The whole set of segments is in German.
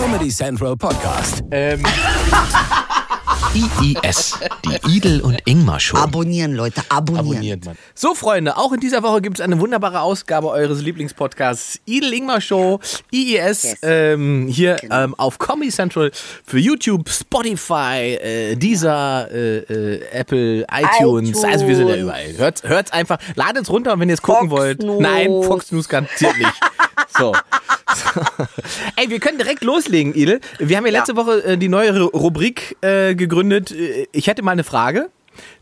Comedy Central Podcast. Ähm, IIS, die Idel und Ingmar Show. Abonnieren, Leute, abonnieren. abonniert man. So, Freunde, auch in dieser Woche gibt es eine wunderbare Ausgabe eures Lieblingspodcasts Idel Ingmar Show, IIS, Yes. ähm, hier Genau. ähm, auf Comedy Central für YouTube, Spotify, äh, Deezer, äh, äh, Apple, iTunes. iTunes. Also wir sind ja überall. Hört, hört's einfach, ladet's runter und wenn ihr es gucken Fox wollt. News. Nein, Fox News garantiert nicht. So. Ey, wir können direkt loslegen, Idel. Wir haben ja letzte Woche äh, die neue Ru- Rubrik äh, gegründet. Äh, Ich hätte mal eine Frage.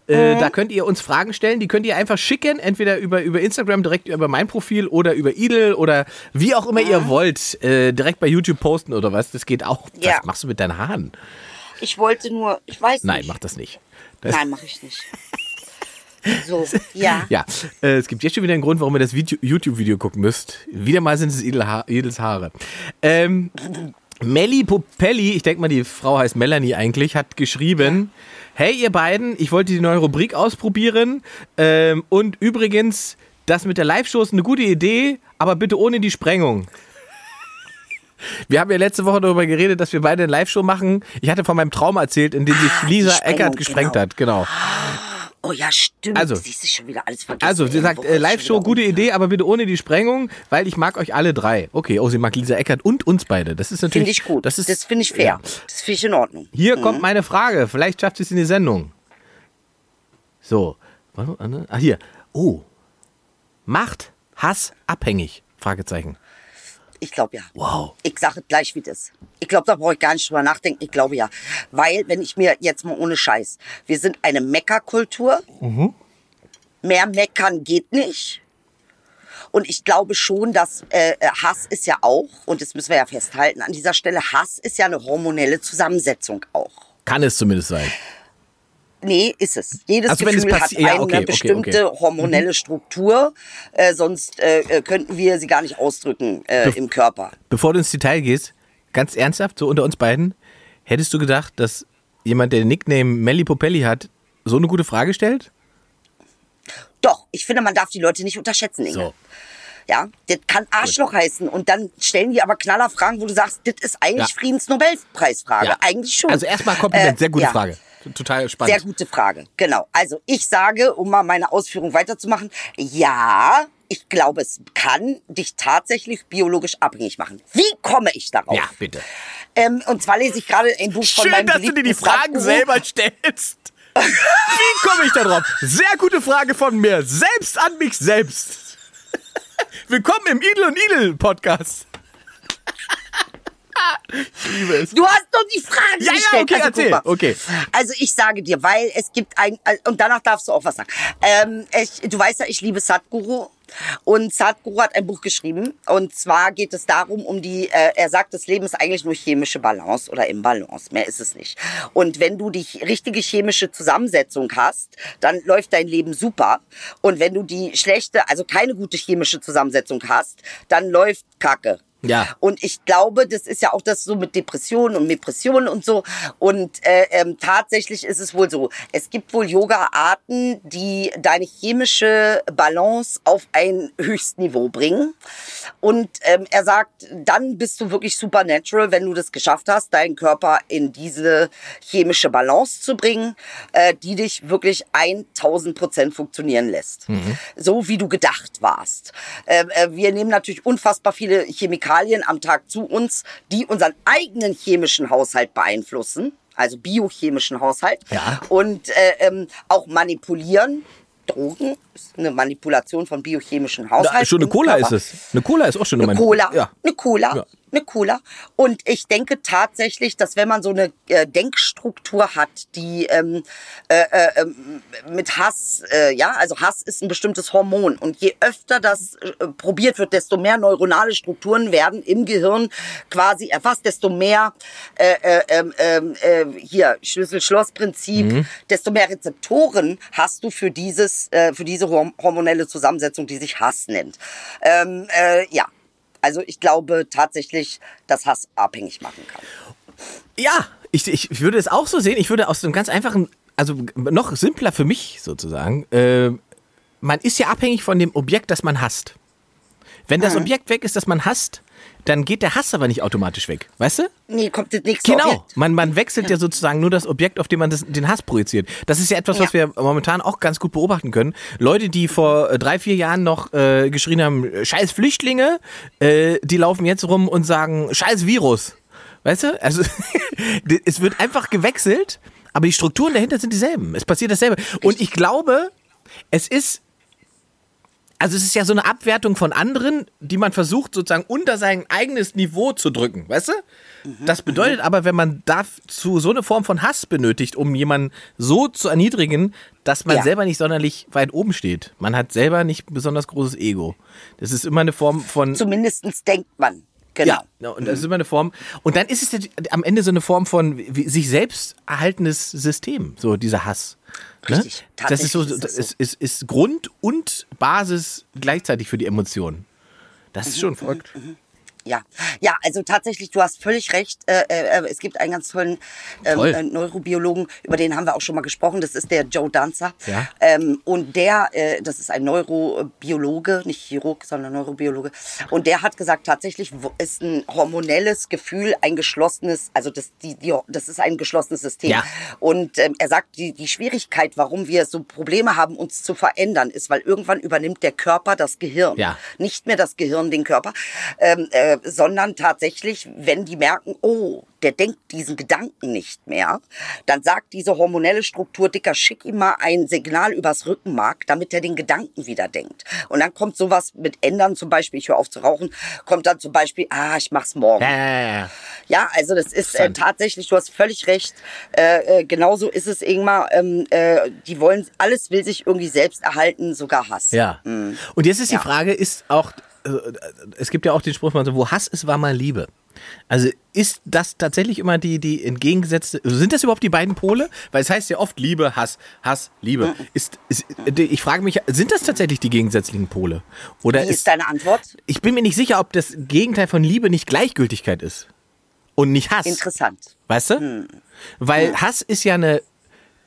Äh, Mhm. Da könnt ihr uns Fragen stellen, die könnt ihr einfach schicken, entweder über, über Instagram, direkt über mein Profil oder über Idel oder wie auch immer Mhm. ihr wollt, äh, direkt bei YouTube posten oder was. Das geht auch. Ja. Was machst du mit deinen Haaren? Ich wollte nur, ich weiß Nein, nicht. mach das nicht. Das, Nein, mache ich nicht. So, ja. Ja, äh, es gibt jetzt schon wieder einen Grund, warum ihr das Video- YouTube-Video gucken müsst. Wieder mal sind es Idels Haare. Ähm, Melli Popelli, ich denke mal, die Frau heißt Melanie eigentlich, hat geschrieben: Hey, ihr beiden, ich wollte die neue Rubrik ausprobieren. Ähm, und übrigens, das mit der Live-Show ist eine gute Idee, aber bitte ohne die Sprengung. Wir haben ja letzte Woche darüber geredet, dass wir beide eine Live-Show machen. Ich hatte von meinem Traum erzählt, in dem sich Ah, die Lisa Eckert gesprengt genau. hat. Genau. Oh ja, stimmt. Also- Siehst du schon wieder alles vergessen. Also, sie sagt, äh, Live-Show, gute rum. Idee, aber bitte ohne die Sprengung, weil ich mag euch alle drei. Okay, oh, sie mag Lisa Eckert und uns beide. Das ist natürlich. Finde ich gut. Das, Das, finde ich fair. Ja. Das finde ich in Ordnung. Hier kommt meine Frage. Vielleicht schafft es in die Sendung. So. Ah, hier. Oh. Macht Hass abhängig? Fragezeichen. Ich glaube ja. Wow. Ich sage gleich, wie das. Ich glaube, da brauche ich gar nicht drüber nachdenken. Ich glaube ja. Weil, wenn ich mir jetzt mal ohne Scheiß, wir sind eine Meckerkultur. Mhm. Mehr meckern geht nicht. Und ich glaube schon, dass äh, äh, Hass ist ja auch, und das müssen wir ja festhalten an dieser Stelle, Hass ist ja eine hormonelle Zusammensetzung auch. Kann es zumindest sein. Nee, ist es. Jedes Also wenn es Gefühl hat passi- ja, eine okay, okay, bestimmte okay. hormonelle Struktur, äh, sonst äh, äh, könnten wir sie gar nicht ausdrücken äh, im Körper. Bevor du ins Detail gehst, ganz ernsthaft, so unter uns beiden, hättest du gedacht, dass jemand, der den Nickname Melly Popelli hat, so eine gute Frage stellt? Doch, ich finde, man darf die Leute nicht unterschätzen, Inge. So. Ja, das kann Arschloch heißen. Und dann stellen die aber Knallerfragen, wo du sagst, das ist eigentlich Ja. Friedensnobelpreisfrage. Ja. Eigentlich schon. Also erstmal Kompliment, Äh, sehr gute ja. Frage. Total spannend. Sehr gute Frage, genau. Also ich sage, um mal meine Ausführung weiterzumachen, ja, ich glaube, es kann dich tatsächlich biologisch abhängig machen. Wie komme ich darauf? Ja, bitte. Ähm, und zwar lese ich gerade ein Buch von Schön, meinem dass du dir die Fragen Sadhguru. selber stellst. Wie komme ich da drauf? Sehr gute Frage von mir. Selbst an mich selbst. Willkommen im Idel und Idel Podcast. Ich liebe es. Du hast doch die Frage Ja, ja, gestellt. okay, also, erzähl. Okay. Also ich sage dir, weil es gibt ein und danach darfst du auch was sagen. Ähm, ich, du weißt ja, ich liebe Sadhguru und Sadhguru hat ein Buch geschrieben und zwar geht es darum um die. Äh, er sagt, das Leben ist eigentlich nur chemische Balance oder Imbalance. Mehr ist es nicht. Und wenn du die richtige chemische Zusammensetzung hast, dann läuft dein Leben super. Und wenn du die schlechte, also keine gute chemische Zusammensetzung hast, dann läuft Kacke. Ja. Und ich glaube, das ist ja auch das so mit Depressionen und Depressionen und so. Und äh, ähm, tatsächlich ist es wohl so, es gibt wohl Yoga-Arten, die deine chemische Balance auf ein Höchstniveau bringen. Und ähm, er sagt, dann bist du wirklich supernatural, wenn du das geschafft hast, deinen Körper in diese chemische Balance zu bringen, äh, die dich wirklich 1000 Prozent funktionieren lässt. So wie du gedacht warst. Äh, äh, wir nehmen natürlich unfassbar viele Chemikalien am Tag zu uns, die unseren eigenen chemischen Haushalt beeinflussen, also biochemischen Haushalt. Ja. Und äh, ähm, auch manipulieren. Drogen ist eine Manipulation von biochemischen Haushalt. Na, schon eine Cola ist es. Eine Cola ist auch schon Eine eine Cola, Ja. eine Cola, Ja. Eine Cola. Und ich denke tatsächlich, dass wenn man so eine äh, Denkstruktur hat, die ähm, äh, äh, ähm, mit Hass, äh, ja, also Hass ist ein bestimmtes Hormon. Und je öfter das äh, probiert wird, desto mehr neuronale Strukturen werden im Gehirn quasi erfasst, desto mehr äh, äh, ähm, äh, hier Schlüssel-Schloss-Prinzip, desto mehr Rezeptoren hast du für dieses, äh, für diese horm- hormonelle Zusammensetzung, die sich Hass nennt. Ähm, äh, ja, also ich glaube tatsächlich, dass Hass abhängig machen kann. Ja, ich, ich, würde es auch so sehen. Ich würde aus einem ganz einfachen, also noch simpler für mich sozusagen, äh, man ist ja abhängig von dem Objekt, das man hasst. Wenn das Objekt weg ist, das man hasst, dann geht der Hass aber nicht automatisch weg. Weißt du? Nee, kommt das nächste Genau. Objekt. Man, man wechselt ja. sozusagen nur das Objekt, auf dem man das, den Hass projiziert. Das ist ja etwas, was wir momentan auch ganz gut beobachten können. Leute, die vor äh, drei, vier Jahren noch äh, geschrien haben, scheiß Flüchtlinge, äh, die laufen jetzt rum und sagen, scheiß Virus. Weißt du? Also es wird einfach gewechselt, aber die Strukturen dahinter sind dieselben. Es passiert dasselbe. Und ich glaube, es ist also es ist ja so eine Abwertung von anderen, die man versucht sozusagen unter sein eigenes Niveau zu drücken, weißt du? Das bedeutet aber, wenn man dazu so eine Form von Hass benötigt, um jemanden so zu erniedrigen, dass man Ja. selber nicht sonderlich weit oben steht. Man hat selber nicht besonders großes Ego. Das ist immer eine Form von Zumindestens denkt man. Genau. ja, und das ist immer eine Form. Und dann ist es am Ende so eine Form von sich selbst erhaltenes System, so dieser Hass. Ne? Das ist so, ist das so. ist, ist, ist Grund und Basis gleichzeitig für die Emotionen. Das Mhm, ist schon verrückt. Ja, ja, also tatsächlich, du hast völlig recht. Äh, äh, es gibt einen ganz tollen ähm, äh, Neurobiologen, über den haben wir auch schon mal gesprochen. Das ist der Joe Danzer. Ja. Ähm, und der, äh, das ist ein Neurobiologe, nicht Chirurg, sondern Neurobiologe. Und der hat gesagt, tatsächlich ist ein hormonelles Gefühl ein geschlossenes, also das, die, die, das ist ein geschlossenes System. Ja. Und ähm, er sagt, die, die Schwierigkeit, warum wir so Probleme haben, uns zu verändern, ist, weil irgendwann übernimmt der Körper das Gehirn. Ja. Nicht mehr das Gehirn den Körper, ähm, äh, sondern tatsächlich, wenn die merken, oh, der denkt diesen Gedanken nicht mehr, dann sagt diese hormonelle Struktur, Dicker, schick ihm mal ein Signal übers Rückenmark, damit er den Gedanken wieder denkt. Und dann kommt sowas mit Ändern, zum Beispiel, ich höre auf zu rauchen, kommt dann zum Beispiel, ah, ich mach's morgen. Ja, ja, also das ist äh, tatsächlich, du hast völlig recht. Äh, äh, genauso ist es, Ingmar. Ähm, äh, die wollen, alles will sich irgendwie selbst erhalten, sogar Hass. Ja. Und jetzt ist die Ja. Frage, ist auch, äh, es gibt ja auch den Spruch, man so, wo Hass ist, war mal Liebe. Also ist das tatsächlich immer die, die entgegengesetzte, also sind das überhaupt die beiden Pole? Weil es heißt ja oft Liebe, Hass, Hass, Liebe. Ist, ist, ich frage mich, sind das tatsächlich die gegensätzlichen Pole? Oder Wie ist deine Antwort? ich bin mir nicht sicher, ob das Gegenteil von Liebe nicht Gleichgültigkeit ist. Und nicht Hass. Interessant. Weißt du? Weil Hass ist ja eine,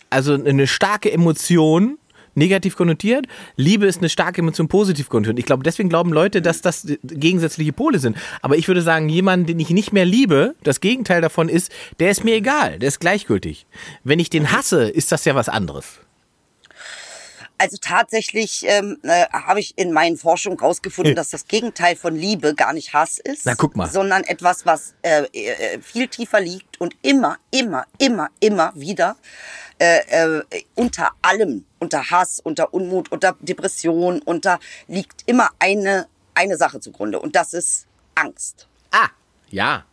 also eine starke Emotion, negativ konnotiert. Liebe ist eine starke Emotion, positiv konnotiert. Ich glaube, deswegen glauben Leute, dass das gegensätzliche Pole sind. Aber ich würde sagen, jemanden, den ich nicht mehr liebe, das Gegenteil davon ist, der ist mir egal, der ist gleichgültig. Wenn ich den hasse, ist das ja was anderes. Also tatsächlich ähm, äh, habe ich in meinen Forschungen herausgefunden, dass das Gegenteil von Liebe gar nicht Hass ist, Na, guck mal. sondern etwas, was äh, äh, viel tiefer liegt und immer, immer, immer, immer wieder äh, äh, unter allem, unter Hass, unter Unmut, unter Depression, unter liegt immer eine eine Sache zugrunde und das ist Angst. Ah, ja.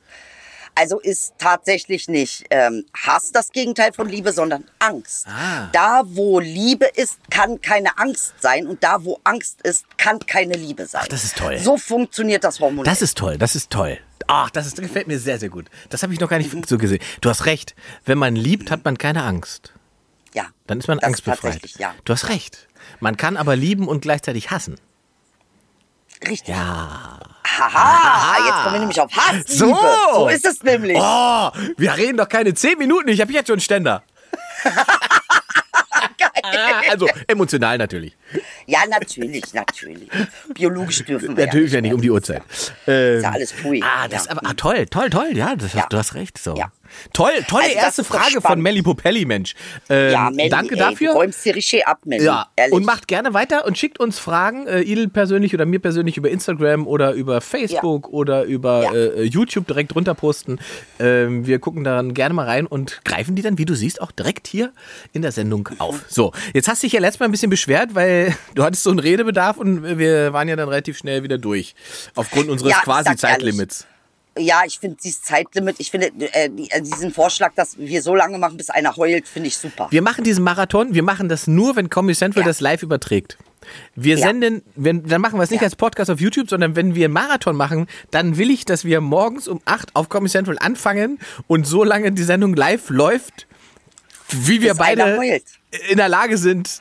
Also ist tatsächlich nicht ähm, Hass das Gegenteil von Liebe, sondern Angst. Ah. Da, wo Liebe ist, kann keine Angst sein und da, wo Angst ist, kann keine Liebe sein. Ach, das ist toll. So funktioniert das Hormon. Das ist toll, das ist toll. Ach, das, ist, das gefällt mir sehr, sehr gut. Das habe ich noch gar nicht so gesehen. Du hast recht. Wenn man liebt, hat man keine Angst. ja. Dann ist man angstbefreit. ja. Du hast recht. Man kann aber lieben und gleichzeitig hassen. Richtig. Ja. Haha, jetzt kommen wir nämlich auf Hass. So. So ist es nämlich. Oh, wir reden doch keine zehn Minuten. Ich habe jetzt schon einen Ständer. also emotional natürlich. Ja, natürlich, natürlich. Biologisch dürfen wir Natürlich ja ja Ja. toll. Ja, Ja. Ja. Tolle Also erste Frage von. Melly Popelli, Mensch. Ähm, Ja, Melli, danke ey, dafür. Du räumst die Riche ab, Melli. Ja, Ehrlich. und macht gerne weiter und schickt uns Fragen, äh, Idel persönlich oder mir persönlich über Instagram oder über Facebook oder über Ja. äh, YouTube direkt drunter posten. Ähm, wir gucken dann gerne mal rein und greifen die dann, wie du siehst, auch direkt hier in der Sendung auf. So, jetzt hast du dich ja letztes Mal ein bisschen beschwert, weil du hattest so einen Redebedarf und wir waren ja dann relativ schnell wieder durch. Aufgrund unseres Ja, quasi sag's ehrlich. Ja, ich finde dieses Zeitlimit, ich finde äh, äh, diesen Vorschlag, dass wir so lange machen, bis einer heult, finde ich super. Wir machen diesen Marathon, wir machen das nur, wenn Comedy Central Ja. das live überträgt. Wir Ja. senden, wenn, dann machen wir es nicht Ja. als Podcast auf YouTube, sondern wenn wir einen Marathon machen, dann will ich, dass wir morgens um 8 auf Comedy Central anfangen und so lange die Sendung live läuft, wie wir Bis beide in der Lage sind,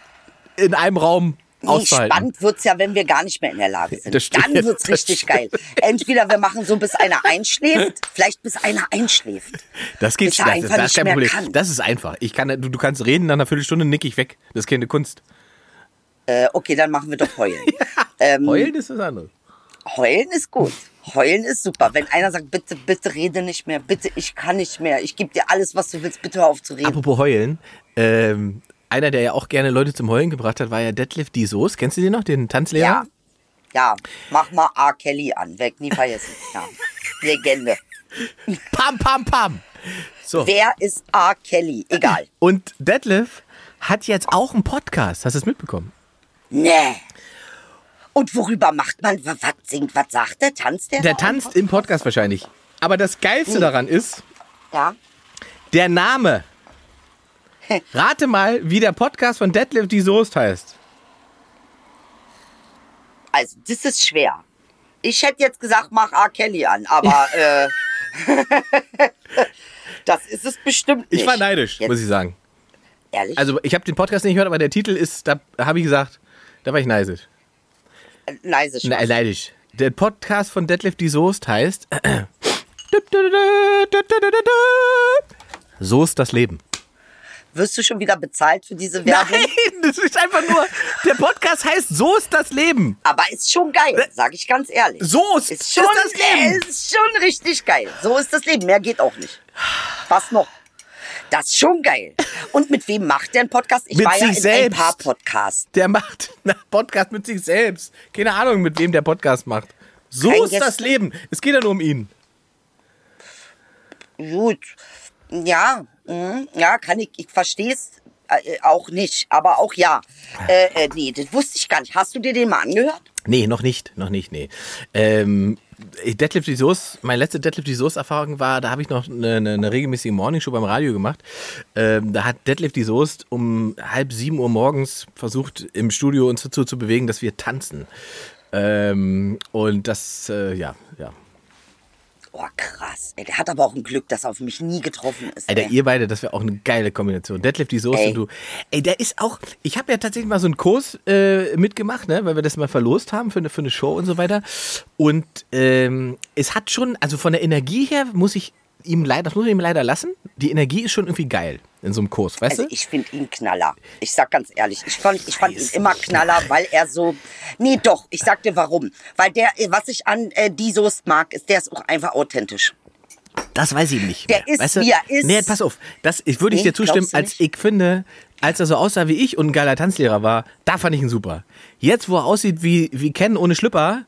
in einem Raum Nee, spannend wird's ja, wenn wir gar nicht mehr in der Lage sind. Dann wird's das richtig geil. Entweder wir machen so, bis einer einschläft, vielleicht bis einer einschläft. Das geht er das, das, ist nicht kein Problem. kann. Das ist einfach. Ich kann, du, du kannst reden, nach einer Viertelstunde nick ich weg. Das ist keine Kunst. Äh, okay, dann machen wir doch heulen. ähm, Heulen ist was anderes. Heulen ist gut. Heulen ist super. Wenn einer sagt, bitte, bitte rede nicht mehr, bitte, ich kann nicht mehr, ich gebe dir alles, was du willst, bitte hör auf zu reden. Apropos heulen, ähm, einer, der ja auch gerne Leute zum Heulen gebracht hat, war ja Detlef die Soos. Kennst du den noch, den Tanzlehrer? Ja. Ja, mach mal R. Kelly an, weg nie vergessen. Ja. Legende. Pam, pam, pam. So. Wer ist R. Kelly? Egal. Und Detlef hat jetzt auch einen Podcast. Hast du es mitbekommen? Nee. Und worüber macht man, was singt, was sagt der? Tanzt der? Der tanzt im Podcast wahrscheinlich. Aber das Geilste daran ist, Ja. der Name. Rate mal, wie der Podcast von Detlef die Soest heißt. Also, das ist schwer. Ich hätte jetzt gesagt, mach R. Kelly an, aber äh, das ist es bestimmt nicht. Ich war neidisch, Jetzt, muss ich sagen. Ehrlich? Also ich habe den Podcast nicht gehört, aber der Titel ist, da habe ich gesagt, da war ich neidisch. leise Na, Spaß. neidisch. Der Podcast von Detlef die Soest heißt Soest das Leben. Wirst du schon wieder bezahlt für diese Werbung? Nein, das ist einfach nur, der Podcast heißt Soest das Leben. Aber ist schon geil, sag ich ganz ehrlich. Soest ist schon, ist das Leben. Ist schon richtig geil. So ist das Leben. Mehr geht auch nicht. Was noch? Das ist schon geil. Und mit wem macht der einen Podcast? Ich Mit war ja sich in selbst. ein paar Podcasts. Der macht einen Podcast mit sich selbst. Keine Ahnung, mit wem der Podcast macht. So Kein ist Gäste. das Leben. Es geht ja nur um ihn. Gut. Ja, mhm. ja, kann ich, ich verstehe es äh, auch nicht, aber auch ja. Äh, äh, nee, das wusste ich gar nicht. Hast du dir den mal angehört? Nee, noch nicht, noch nicht, nee. Ähm, Deadlift die Soße, meine letzte Deadlift die Soße Erfahrung war, da habe ich noch eine, eine, eine regelmäßige Morningshow beim Radio gemacht. Ähm, da hat Deadlift die Soße um halb sieben Uhr morgens versucht, im Studio uns dazu zu bewegen, dass wir tanzen. Ähm, und das, äh, ja, ja. Oh, krass. Ey, der hat aber auch ein Glück, dass er auf mich nie getroffen ist. Alter, ey. ihr beide, das wäre auch eine geile Kombination. Deadlift die Soße Ey. und du. Ey, der ist auch. Ich habe ja tatsächlich mal so einen Kurs äh, mitgemacht, ne, weil wir das mal verlost haben für eine, für eine Show und so weiter. Und ähm, es hat schon, also von der Energie her muss ich ihm leider, das muss ich ihm leider lassen. Die Energie ist schon irgendwie geil in so einem Kurs, weißt Also du? ich finde ihn Knaller. Ich sag ganz ehrlich, ich fand, ich fand ihn immer. Knaller, weil er so. Nee, doch, ich sag dir warum. Weil der, was ich an äh, die Soest mag, ist, der ist auch einfach authentisch. Das weiß ich nicht. Der mehr. ist, weißt du? wie er ist. Nee, pass auf. Das ich, würde ich Nee, dir zustimmen, als ich finde, als er so aussah wie ich und ein geiler Tanzlehrer war, da fand ich ihn super. Jetzt, wo er aussieht wie, wie Ken ohne Schlüpper,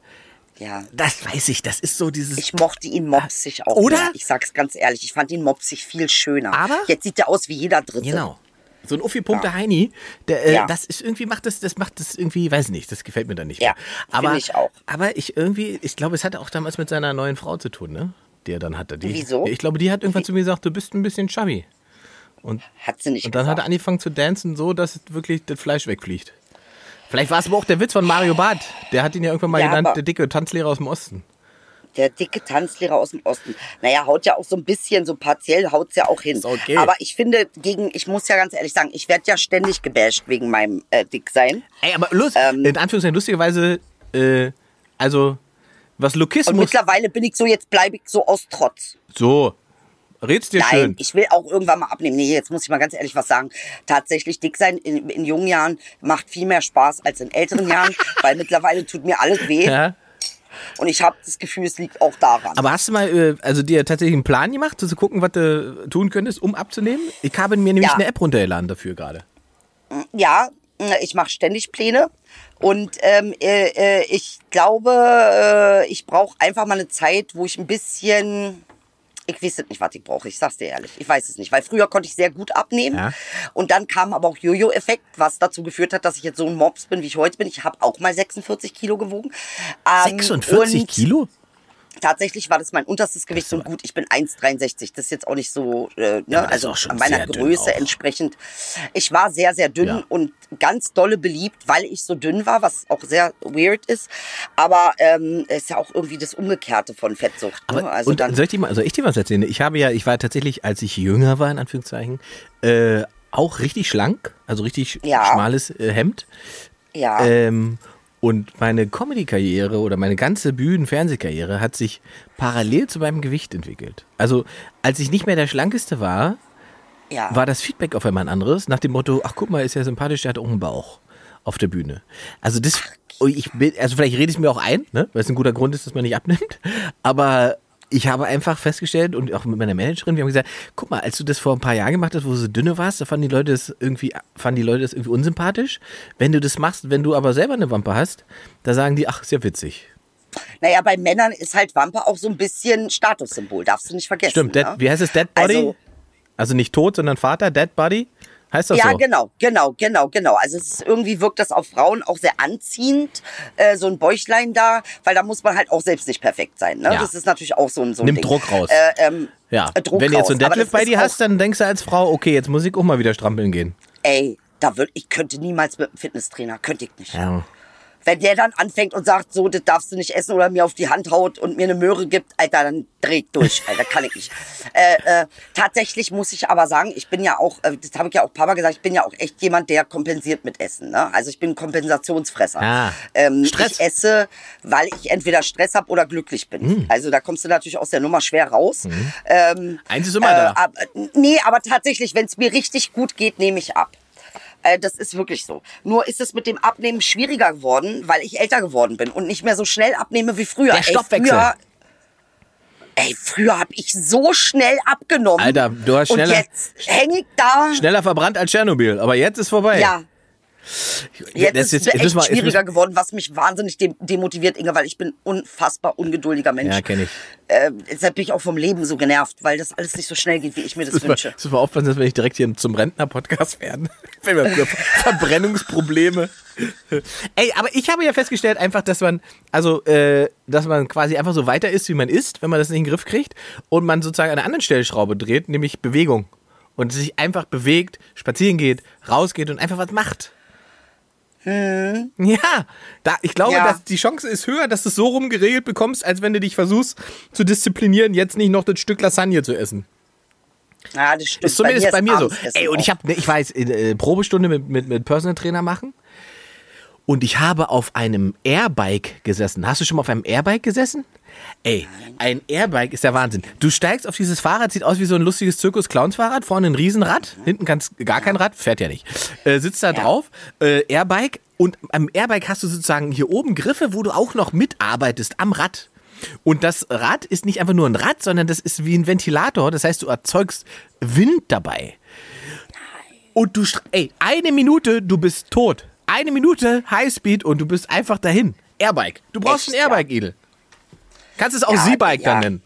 Ja. das weiß ich. Das ist so dieses. Ich mochte ihn mopsig auch. Oder? Mehr. Ich sag's ganz ehrlich, ich fand ihn mopsig viel schöner. Aber- Jetzt sieht er aus wie jeder Dritte. Genau. So ein Uffi-Punkte Heini, der, äh, Ja. das ist irgendwie, macht das, das macht das irgendwie, weiß nicht, das gefällt mir dann nicht Ja, mehr. Aber, finde ich auch. Aber ich irgendwie, ich glaube, es hatte auch damals mit seiner neuen Frau zu tun, ne? Die er dann hatte. Die, Wieso? Ich glaube, die hat irgendwann zu mir gesagt, du bist ein bisschen chubby. Und, Hat sie nicht und dann hat er gesagt. angefangen zu dancen, so dass wirklich das Fleisch wegfliegt. Vielleicht war es aber auch der Witz von Mario Barth. Der hat ihn ja irgendwann mal Ja, genannt, der dicke Tanzlehrer aus dem Osten. Der dicke Tanzlehrer aus dem Osten. Naja, haut ja auch so ein bisschen, so partiell haut's ja auch hin. Okay. Aber ich finde, gegen, ich muss ja ganz ehrlich sagen, ich werde ja ständig gebasht wegen meinem äh, Dicksein. Ey, aber lust, Ähm. in Anführungszeichen lustigerweise, äh, also, was Und Lokismus, mittlerweile bin ich so, jetzt bleibe ich so aus Trotz. so, red's dir Nein, schön. ich will auch irgendwann mal abnehmen. Nee, jetzt muss ich mal ganz ehrlich was sagen. Tatsächlich dick sein in, in jungen Jahren macht viel mehr Spaß als in älteren Jahren, weil mittlerweile tut mir alles weh. Ja. Und ich habe das Gefühl, es liegt auch daran. Aber hast du mal, äh, also dir tatsächlich einen Plan gemacht, zu gucken, was du tun könntest, um abzunehmen? Ich habe mir nämlich Ja. eine App runtergeladen dafür gerade. ja, ich mache ständig Pläne und ähm, äh, äh, ich glaube, äh, ich brauche einfach mal eine Zeit, wo ich ein bisschen, ich weiß nicht, was ich brauche, ich sag's dir ehrlich, ich weiß es nicht, weil früher konnte ich sehr gut abnehmen Ja. und dann kam aber auch Jojo-Effekt, was dazu geführt hat, dass ich jetzt so ein Mops bin, wie ich heute bin. Ich habe auch mal 46 Kilo gewogen. Ähm, 46 und Kilo? Tatsächlich war das mein unterstes Gewicht und gut, ich bin 1,63. Das ist jetzt auch nicht so, äh, Ja, ne? ist also meiner Größe entsprechend. Ich war sehr, sehr dünn Ja. und ganz dolle beliebt, weil ich so dünn war, was auch sehr weird ist. Aber ähm, es ist ja auch irgendwie das Umgekehrte von Fettsucht. Ne? Aber, Also und dann, soll ich, dir mal, soll ich dir was erzählen? Ich habe ja, ich war tatsächlich, als ich jünger war, in Anführungszeichen, äh, auch richtig schlank, also richtig Ja. schmales äh, Hemd. ja, Ähm, und meine Comedy-Karriere oder meine ganze Bühnen-Fernsehkarriere hat sich parallel zu meinem Gewicht entwickelt. Also, als ich nicht mehr der Schlankeste war, ja. war das Feedback auf einmal ein anderes, nach dem Motto, ach guck mal, ist ja sympathisch, der hat auch einen Bauch auf der Bühne. Also das, ich bin, also vielleicht rede ich mir auch ein, ne? weil es ein guter Grund ist, dass man nicht abnimmt. Aber ich habe einfach festgestellt und auch mit meiner Managerin, wir haben gesagt, guck mal, als du das vor ein paar Jahren gemacht hast, wo du so dünne warst, da fanden die Leute das irgendwie, fanden die Leute das irgendwie unsympathisch. Wenn du das machst, wenn du aber selber eine Wampe hast, da sagen die, ach, ist ja witzig. Naja, bei Männern ist halt Wampe auch so ein bisschen Statussymbol, darfst du nicht vergessen. Stimmt, ne? Dead, wie heißt es, Dead Body? Also, Also, nicht tot, sondern Vater, Dead Body? Heißt das ja, so? genau, genau, genau, genau. Also es ist, irgendwie wirkt das auf Frauen auch sehr anziehend, äh, so ein Bäuchlein da, weil da muss man halt auch selbst nicht perfekt sein. Ne? Ja. Das ist natürlich auch so ein, so ein Nimmt Ding. Druck raus. Äh, ähm, Ja, äh, Druck wenn du jetzt so. Aber Deadlift bei dir hast, dann denkst du als Frau, okay, jetzt muss ich auch mal wieder strampeln gehen. Ey, da würd, ich könnte niemals mit einem Fitnesstrainer, könnte ich nicht. Ja. Wenn der dann anfängt und sagt, so, das darfst du nicht essen oder mir auf die Hand haut und mir eine Möhre gibt, Alter, dann dreh ich durch, Alter, kann ich nicht. Äh, äh, tatsächlich muss ich aber sagen, ich bin ja auch, äh, das habe ich ja auch ein paar Mal gesagt, ich bin ja auch echt jemand, der kompensiert mit Essen. Ne? Also ich bin ein Kompensationsfresser. Ah. Ähm, Stress. Ich esse, weil ich entweder Stress habe oder glücklich bin. Hm. Also da kommst du natürlich aus der Nummer schwer raus. Ähm, Eins ist immer äh, da. ab, nee, aber tatsächlich, wenn es mir richtig gut geht, nehme ich ab. Äh, Das ist wirklich so. Nur ist es mit dem Abnehmen schwieriger geworden, weil ich älter geworden bin und nicht mehr so schnell abnehme wie früher. Der Stoffwechsel. Früher, ey, früher habe ich so schnell abgenommen. Alter, du hast schneller- Und jetzt hänge ich da. Schneller verbrannt als Tschernobyl, aber jetzt ist vorbei. Ja. Jetzt Das ist jetzt- es jetzt echt jetzt schwieriger geworden, was mich wahnsinnig dem- demotiviert, Inge, weil ich bin unfassbar ungeduldiger Mensch. Ja, kenn ich. Äh, deshalb bin ich auch vom Leben so genervt, weil das alles nicht so schnell geht, wie ich mir das wir, wünsche. wir aufpassen, dass wir nicht direkt hier zum Rentner-Podcast werden. Wenn wir für Verbrennungsprobleme. Ey, aber ich habe ja festgestellt einfach, dass man, also, äh, dass man quasi einfach so weiter ist, wie man ist, wenn man das nicht in den Griff kriegt und man sozusagen an einer anderen Stellschraube dreht, nämlich Bewegung. Und sich einfach bewegt, spazieren geht, rausgeht und einfach was macht. Ja, da, ich glaube, Ja. dass die Chance ist höher, dass du es so rum geregelt bekommst, als wenn du dich versuchst zu disziplinieren, jetzt nicht noch das Stück Lasagne zu essen. Ja, das stimmt. Ist zumindest bei mir, so. Abendessen Ey, und ich habe, ich weiß, äh, Probestunde mit, mit, mit Personal Trainer machen. Und ich habe auf einem Airbike gesessen. Hast du schon mal auf einem Airbike gesessen? Ey, ein Airbike ist der Wahnsinn. Du steigst auf dieses Fahrrad, sieht aus wie so ein lustiges Zirkus-Clowns-Fahrrad. Vorne ein Riesenrad, hinten kannst gar kein Rad, fährt ja nicht. Äh, sitzt da drauf, äh, Airbike. Und am Airbike hast du sozusagen hier oben Griffe, wo du auch noch mitarbeitest am Rad. Und das Rad ist nicht einfach nur ein Rad, sondern das ist wie ein Ventilator. Das heißt, du erzeugst Wind dabei. Und du, ey, eine Minute, du bist tot. Eine Minute Highspeed und du bist einfach dahin. Airbike. Du brauchst Echt, ein Airbike, Edel. Kannst es auch Ja, Z-Bike ja. dann nennen.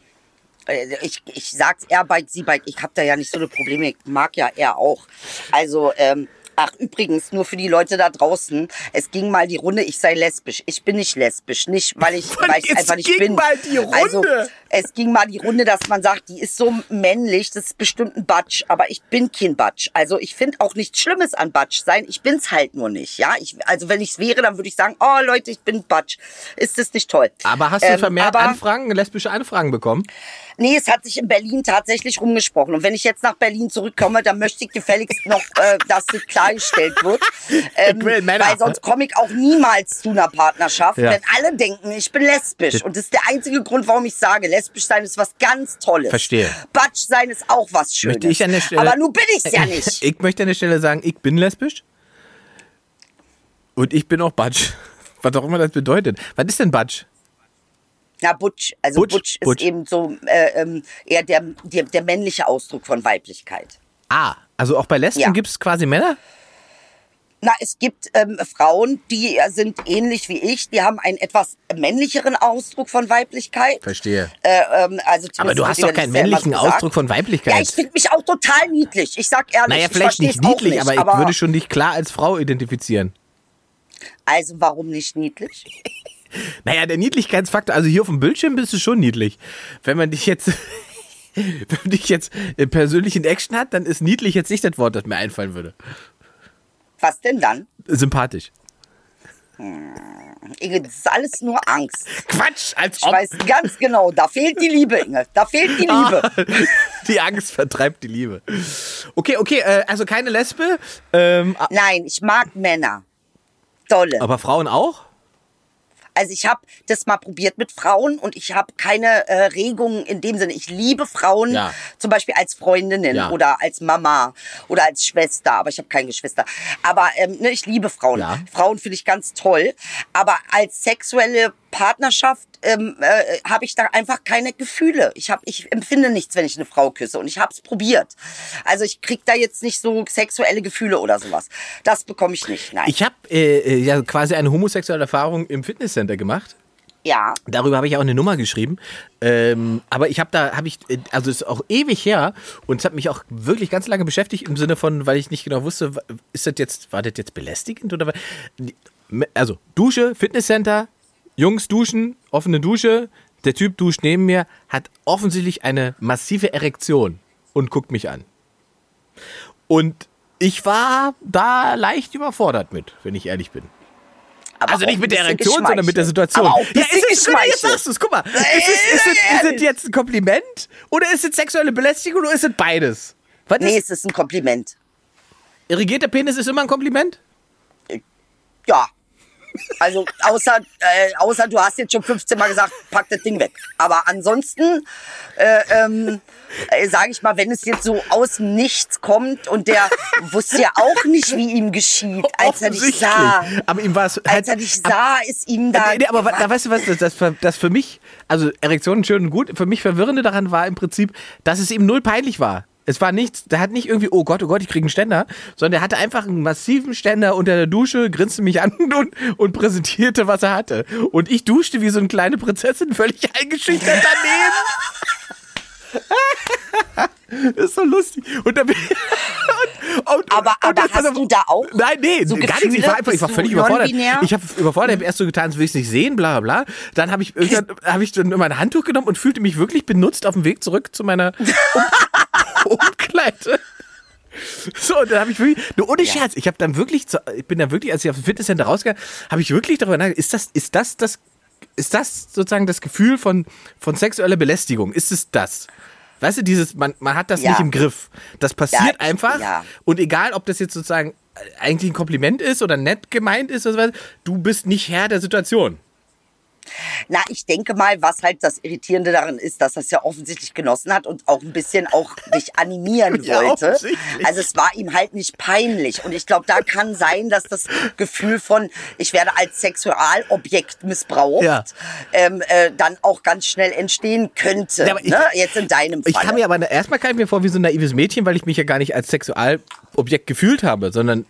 Äh, Ich, ich sag's Airbike, Sie-Bike, ich habe da ja nicht so eine Probleme, ich mag ja er auch. Also, ähm, ach übrigens, nur für die Leute da draußen, es ging mal die Runde, ich sei lesbisch. Ich bin nicht lesbisch, nicht weil ich, weil ich Es einfach nicht ging bin. mal die Also, Runde. Es ging mal die Runde, dass man sagt, die ist so männlich, das ist bestimmt ein Batsch, aber ich bin kein Batsch. Also ich finde auch nichts Schlimmes an Batsch sein, ich bin's halt nur nicht, ja. Ich, also wenn ich's wäre, dann würde ich sagen, oh Leute, ich bin Batsch. Ist das nicht toll? Aber hast du Ähm, vermehrt aber- Anfragen, lesbische Anfragen bekommen? Nee, es hat sich in Berlin tatsächlich rumgesprochen. Und wenn ich jetzt nach Berlin zurückkomme, dann möchte ich gefälligst noch, äh, dass das klargestellt wird. Ähm, weil sonst komme ich auch niemals zu einer Partnerschaft, Ja. wenn alle denken, ich bin lesbisch. Und das ist der einzige Grund, warum ich sage, lesbisch sein ist was ganz Tolles. Verstehe. Batsch sein ist auch was Schönes. Möchte ich an der Stelle, Aber nun bin ich's ja nicht. Ich möchte an der Stelle sagen, ich bin lesbisch. Und ich bin auch Batsch. Was auch immer das bedeutet. Was ist denn Batsch? Na, Butch. Also Butch, Butch, ist Butch. eben so äh, ähm, eher der, der, der männliche Ausdruck von Weiblichkeit. Ah, also auch bei Lesben Ja. gibt es quasi Männer? Na, es gibt ähm, Frauen, die sind ähnlich wie ich, die haben einen etwas männlicheren Ausdruck von Weiblichkeit. Verstehe. Äh, ähm, also Aber du hast doch keinen ja männlichen. Ausdruck von Weiblichkeit. Ja, ich finde mich auch total niedlich. Ich sag ehrlich. naja, ich vielleicht nicht niedlich, nicht, aber ich würde schon dich klar als Frau identifizieren. Also warum nicht niedlich? Naja, der Niedlichkeitsfaktor, also hier auf dem Bildschirm bist du schon niedlich. Wenn man dich jetzt, wenn man dich jetzt äh, persönlich in Action hat, dann ist niedlich jetzt nicht das Wort, das mir einfallen würde. Was denn dann? Sympathisch. Inge, das ist alles nur Angst. Quatsch, als Ich weiß ganz genau, da fehlt die Liebe, Inge. Da fehlt die Liebe. Die Angst vertreibt die Liebe. Okay, okay, äh, also keine Lesbe, ähm, Nein, ich mag Männer. Tolle. aber Frauen auch? Also ich habe das mal probiert mit Frauen und ich habe keine äh, Regungen in dem Sinne. Ich liebe Frauen, Ja. zum Beispiel als Freundinnen Ja. oder als Mama oder als Schwester, aber ich habe keine Geschwister. Aber ähm, ne, ich liebe Frauen. Ja. Frauen finde ich ganz toll. Aber als sexuelle Partnerschaft ähm, äh, habe ich da einfach keine Gefühle. Ich, hab, ich empfinde nichts, wenn ich eine Frau küsse. Und ich habe es probiert. Also ich krieg da jetzt nicht so sexuelle Gefühle oder sowas. Das bekomme ich nicht. Nein. Ich habe äh, äh, ja quasi eine homosexuelle Erfahrung im Fitnesscenter gemacht. ja. Darüber habe ich auch eine Nummer geschrieben. Ähm, aber ich habe da, habe ich, äh, also es ist auch ewig her und es hat mich auch wirklich ganz lange beschäftigt im Sinne von, weil ich nicht genau wusste, ist das jetzt, war das jetzt belästigend oder was? Also Dusche, Fitnesscenter, Jungs duschen, offene Dusche, der Typ duscht neben mir, hat offensichtlich eine massive Erektion und guckt mich an. Und ich war da leicht überfordert mit, wenn ich ehrlich bin. Aber Also nicht mit der Erektion, sondern mit der. Situation. Aber auch ein ja, ist es, jetzt geschmeichelt. sagst du es, guck mal. Ist es, ist, es, ist es jetzt ein Kompliment oder ist es sexuelle Belästigung oder ist es beides? Was Nee, ist, es ist ein Kompliment. irrigierter Penis ist immer ein Kompliment? Ja. Also außer, äh, außer du hast jetzt schon 15 Mal gesagt, pack das Ding weg. Aber ansonsten, äh, ähm, äh, sage ich mal, wenn es jetzt so aus dem Nichts kommt und der wusste ja auch nicht, wie ihm geschieht, als er dich sah. Aber ihm war es Als er dich sah, ist ihm da... Nee, aber da weißt du was, das, das, das für mich, also Erektionen schön und gut, für mich verwirrende daran war im Prinzip, dass es ihm null peinlich war. Es war nichts, der hat nicht irgendwie, oh Gott, oh Gott, ich kriege einen Ständer, sondern der hatte einfach einen massiven Ständer unter der Dusche, grinste mich an und, und präsentierte, was er hatte. Und ich duschte wie so eine kleine Prinzessin, völlig eingeschüchtert daneben. das ist so lustig. Und dann bin und, und, Aber- und aber hast du da auch Nein, nee, so gar nichts. Ich war, einfach, ich war völlig überfordert. Ich habe überfordert, hab erst so getan, als will ich es nicht sehen, bla bla bla. Dann habe ich irgendwann habe ich dann mein Handtuch genommen und fühlte mich wirklich benutzt auf dem Weg zurück zu meiner um Umkleide. So, und dann habe ich wirklich, nur ohne Scherz, ich habe dann wirklich, ich bin dann wirklich, als ich auf dem Fitnesscenter rausgegangen, habe ich wirklich darüber nachgedacht, ist das, ist das, das, ist das sozusagen das Gefühl von, von sexueller Belästigung? Ist es das? Weißt du, dieses, man, man hat das Ja. nicht im Griff. Das passiert Ja, einfach. ja. Und egal, ob das jetzt sozusagen eigentlich ein Kompliment ist oder nett gemeint ist, oder so was, du bist nicht Herr der Situation. Na, ich denke mal, was halt das Irritierende daran ist, dass er es ja offensichtlich genossen hat und auch ein bisschen auch dich animieren Ja, wollte. Also es war ihm halt nicht peinlich. Und ich glaube, da kann sein, dass das Gefühl von, ich werde als Sexualobjekt missbraucht, Ja. ähm, äh, dann auch ganz schnell entstehen könnte. Ja, ich- ne? Jetzt in deinem Ich Fall. kam mir aber erstmal ich mir vor wie so ein naives Mädchen, weil ich mich ja gar nicht als Sexualobjekt gefühlt habe, sondern,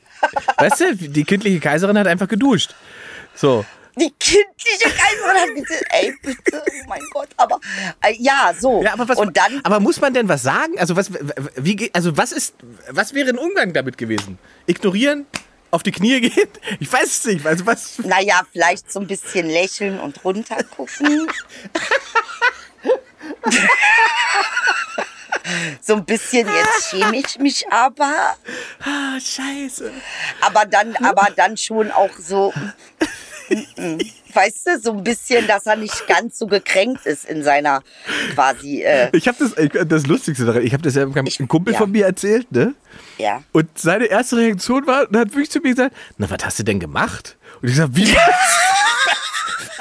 weißt du, die kindliche Kaiserin hat einfach geduscht. So. Die kindliche hat bitte, ey, bitte, oh mein Gott, aber äh, ja, so. Ja, aber was, und dann aber muss man denn was sagen? Also was, wie, also was ist, was wäre ein Umgang damit gewesen? Ignorieren? Auf die Knie gehen? Ich weiß es nicht. Also was? Naja, vielleicht so ein bisschen lächeln und runtergucken. so ein bisschen, jetzt schäme ich mich aber. Ah, scheiße. Aber dann, aber dann schon auch so, weißt du, so ein bisschen, dass er nicht ganz so gekränkt ist in seiner quasi, äh, Ich habe das, das Lustigste daran. Ich habe das ja einem Ich- Kumpel ja. von mir erzählt, ne? ja. Und seine erste Reaktion war, und er hat wirklich zu mir gesagt, na, was hast du denn gemacht? Und ich sag, wie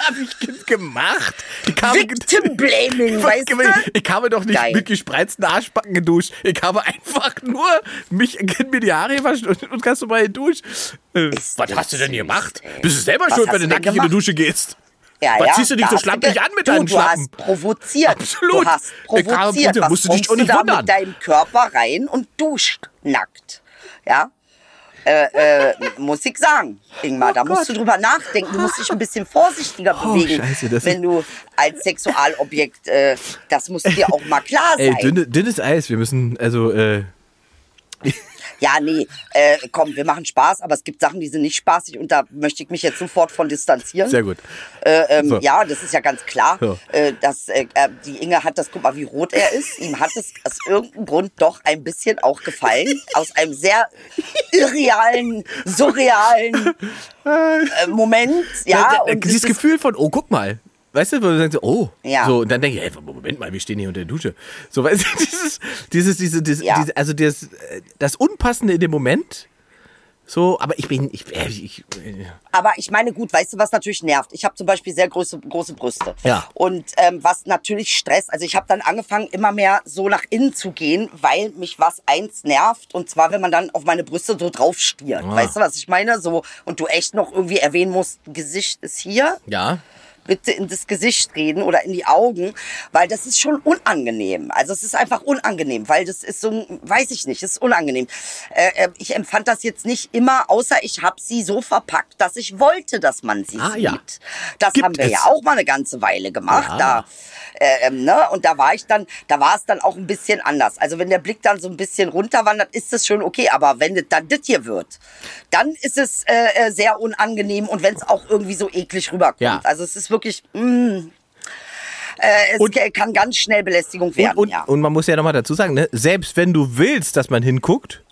was? hab ich ge- gemacht? Ich habe, Victim Blaming, ich, weißt du? ich habe doch nicht Geil. mit gespreizten Arschbacken geduscht. Ich habe einfach nur mich mir die Haare gewaschen und, und ganz normal geduscht. Äh, was hast du denn gemacht? ey. Bist du selber Was schuld, wenn du du nackig in die? Dusche gehst? Ja, Was ja, ziehst du dich so schlampig an mit du, deinen Du Schlappen? hast provoziert. Absolut. Du hast Ich habe provoziert. provoziert. Was Musst du dich kommst doch du nicht da wundern. mit deinem Körper rein und duscht nackt? Ja? Äh, äh, muss ich sagen, Ingmar, da musst du drüber nachdenken. Du musst dich ein bisschen vorsichtiger Oh, bewegen, Scheiße, wenn du als Sexualobjekt, äh, das muss dir auch mal klar Ey, sein. dünne, dünnes Eis. Wir müssen, also, äh, Ja, nee, äh, komm, wir machen Spaß, aber es gibt Sachen, die sind nicht spaßig und da möchte ich mich jetzt sofort von distanzieren. sehr gut. Äh, ähm, So. Ja, das ist ja ganz klar. Ja. Äh, dass, äh, äh, die Inge hat das, guck mal, wie rot er ist. Ihm hat es aus irgendeinem Grund doch ein bisschen auch gefallen. Aus einem sehr irrealen, surrealen äh, Moment. Ja, und dieses Gefühl von, oh, guck mal. Weißt du, wo du denkst, oh, Ja. so, und dann denke ich, ey, Moment mal, wir stehen hier unter der Dusche. So, weißt du, dieses, dieses, diese, dieses, Ja. diese, also das, äh, das Unpassende in dem Moment, So, aber ich bin, ich, äh, ich, äh, Aber ich meine, gut, weißt du, was natürlich nervt? Ich habe zum Beispiel sehr große, große Brüste. Ja. Und ähm, was natürlich Stress, also ich habe dann angefangen, immer mehr so nach innen zu gehen, weil mich was eins nervt. Und zwar, wenn man dann auf meine Brüste so drauf stiert. Ah. Weißt du, was ich meine? So, und du echt noch irgendwie erwähnen musst, Gesicht ist hier. ja. Bitte in das Gesicht reden oder in die Augen, weil das ist schon unangenehm. Also es ist einfach unangenehm, weil das ist so, weiß ich nicht, es ist unangenehm. Äh, äh, ich empfand das jetzt nicht immer, außer ich habe sie so verpackt, dass ich wollte, dass man sie Ah, sieht. ja. Das Gibt haben wir es. ja auch mal eine ganze Weile gemacht. Ja. Da, äh, ähm, ne? Und da war ich dann, da war es dann auch ein bisschen anders. Also wenn der Blick dann so ein bisschen runterwandert, ist das schon okay. Aber wenn das dann das hier wird, dann ist es äh, äh, sehr unangenehm und wenn es auch irgendwie so eklig rüberkommt. Ja. Also es ist wirklich, mh, äh, es Und- kann ganz schnell Belästigung Und, werden. und, ja. und man muss ja nochmal dazu sagen, ne, selbst wenn du willst, dass man hinguckt,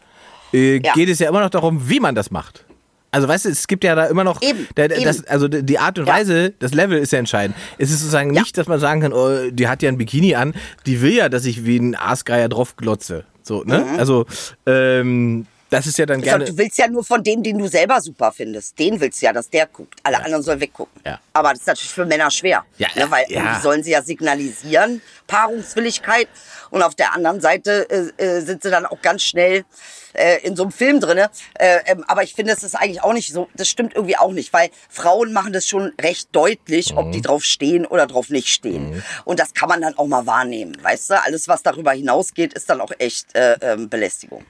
äh, Ja. geht es ja immer noch darum, wie man das macht. Also weißt du, es gibt ja da immer noch, Eben, da, das, also die Art und Ja. Weise, das Level ist ja entscheidend. Es ist sozusagen Ja. nicht, dass man sagen kann, oh, die hat ja ein Bikini an, die will ja, dass ich wie ein Aasgeier drauf glotze. So, ne? Mhm. Also, ähm, das ist ja dann gerne. du willst ja nur von dem, den du selber super findest. Den willst du ja, dass der guckt. Alle anderen sollen weggucken. Ja. Aber das ist natürlich für Männer schwer. Ja, ne? Weil ja. sollen sie ja signalisieren, Paarungswilligkeit. Und auf der anderen Seite äh, äh, sind sie dann auch ganz schnell äh, in so einem Film drinne. Äh, ähm, aber ich finde, das ist eigentlich auch nicht so, das stimmt irgendwie auch nicht, weil Frauen machen das schon recht deutlich, ob Mhm. die drauf stehen oder drauf nicht stehen. Und das kann man dann auch mal wahrnehmen, weißt du? Alles, was darüber hinausgeht, ist dann auch echt äh, ähm, Belästigung.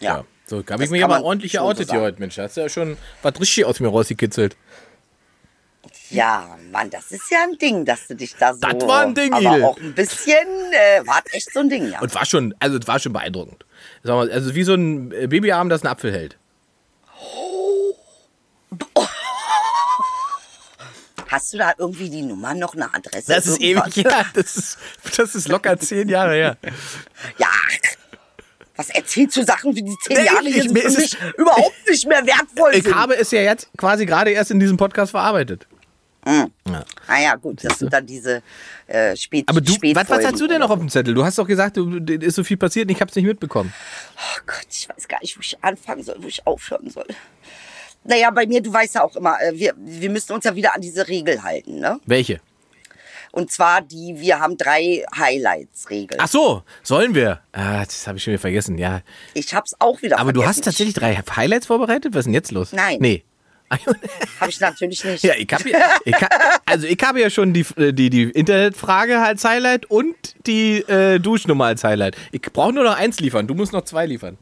Ja. Ja. So, habe ich mich aber ordentlich schon so geoutet hier heute, Mensch. Hast du ja schon was richtig aus mir rausgekitzelt. Ja, Mann, das ist ja ein Ding, dass du dich da so. Das war ein Ding, Aber auch ein bisschen, äh, war echt so ein Ding, ja. Und war schon, also es war schon beeindruckend. Sag mal, also wie so ein äh, Babyarm, das einen Apfel hält. Hast du da irgendwie die Nummer noch eine Adresse? Das ist irgendwas? ewig, ja. Das ist, das ist locker zehn Jahre her. Ja. Was erzählst du Sachen wie die zehn Nee, Jahre ich- für ist überhaupt nicht mehr wertvoll Ich sind? habe es ja jetzt quasi gerade erst in diesem Podcast verarbeitet. Ah ja, gut, das sind dann diese äh, Spät Aber du, was, was hast du denn noch auf dem Zettel? Du hast doch gesagt, du, ist so viel passiert und ich habe es nicht mitbekommen. Oh Gott, ich weiß gar nicht, wo ich anfangen soll, wo ich aufhören soll. Naja, bei mir, du weißt ja auch immer, äh, wir, wir müssen uns ja wieder an diese Regel halten, ne? Welche? Und zwar die, wir haben drei Highlights-Regeln. Ach so, sollen wir? Ah, das habe ich schon wieder vergessen, ja. Ich hab's auch wieder Aber du vergessen. hast tatsächlich drei Highlights vorbereitet? Was ist denn jetzt los? Nein. Nee. Habe ich natürlich nicht. Ja, ich habe ich hab, also ich habe ja schon die, die, die Internetfrage als Highlight und die äh, Duschnummer als Highlight. Ich brauche nur noch eins liefern. Du musst noch zwei liefern.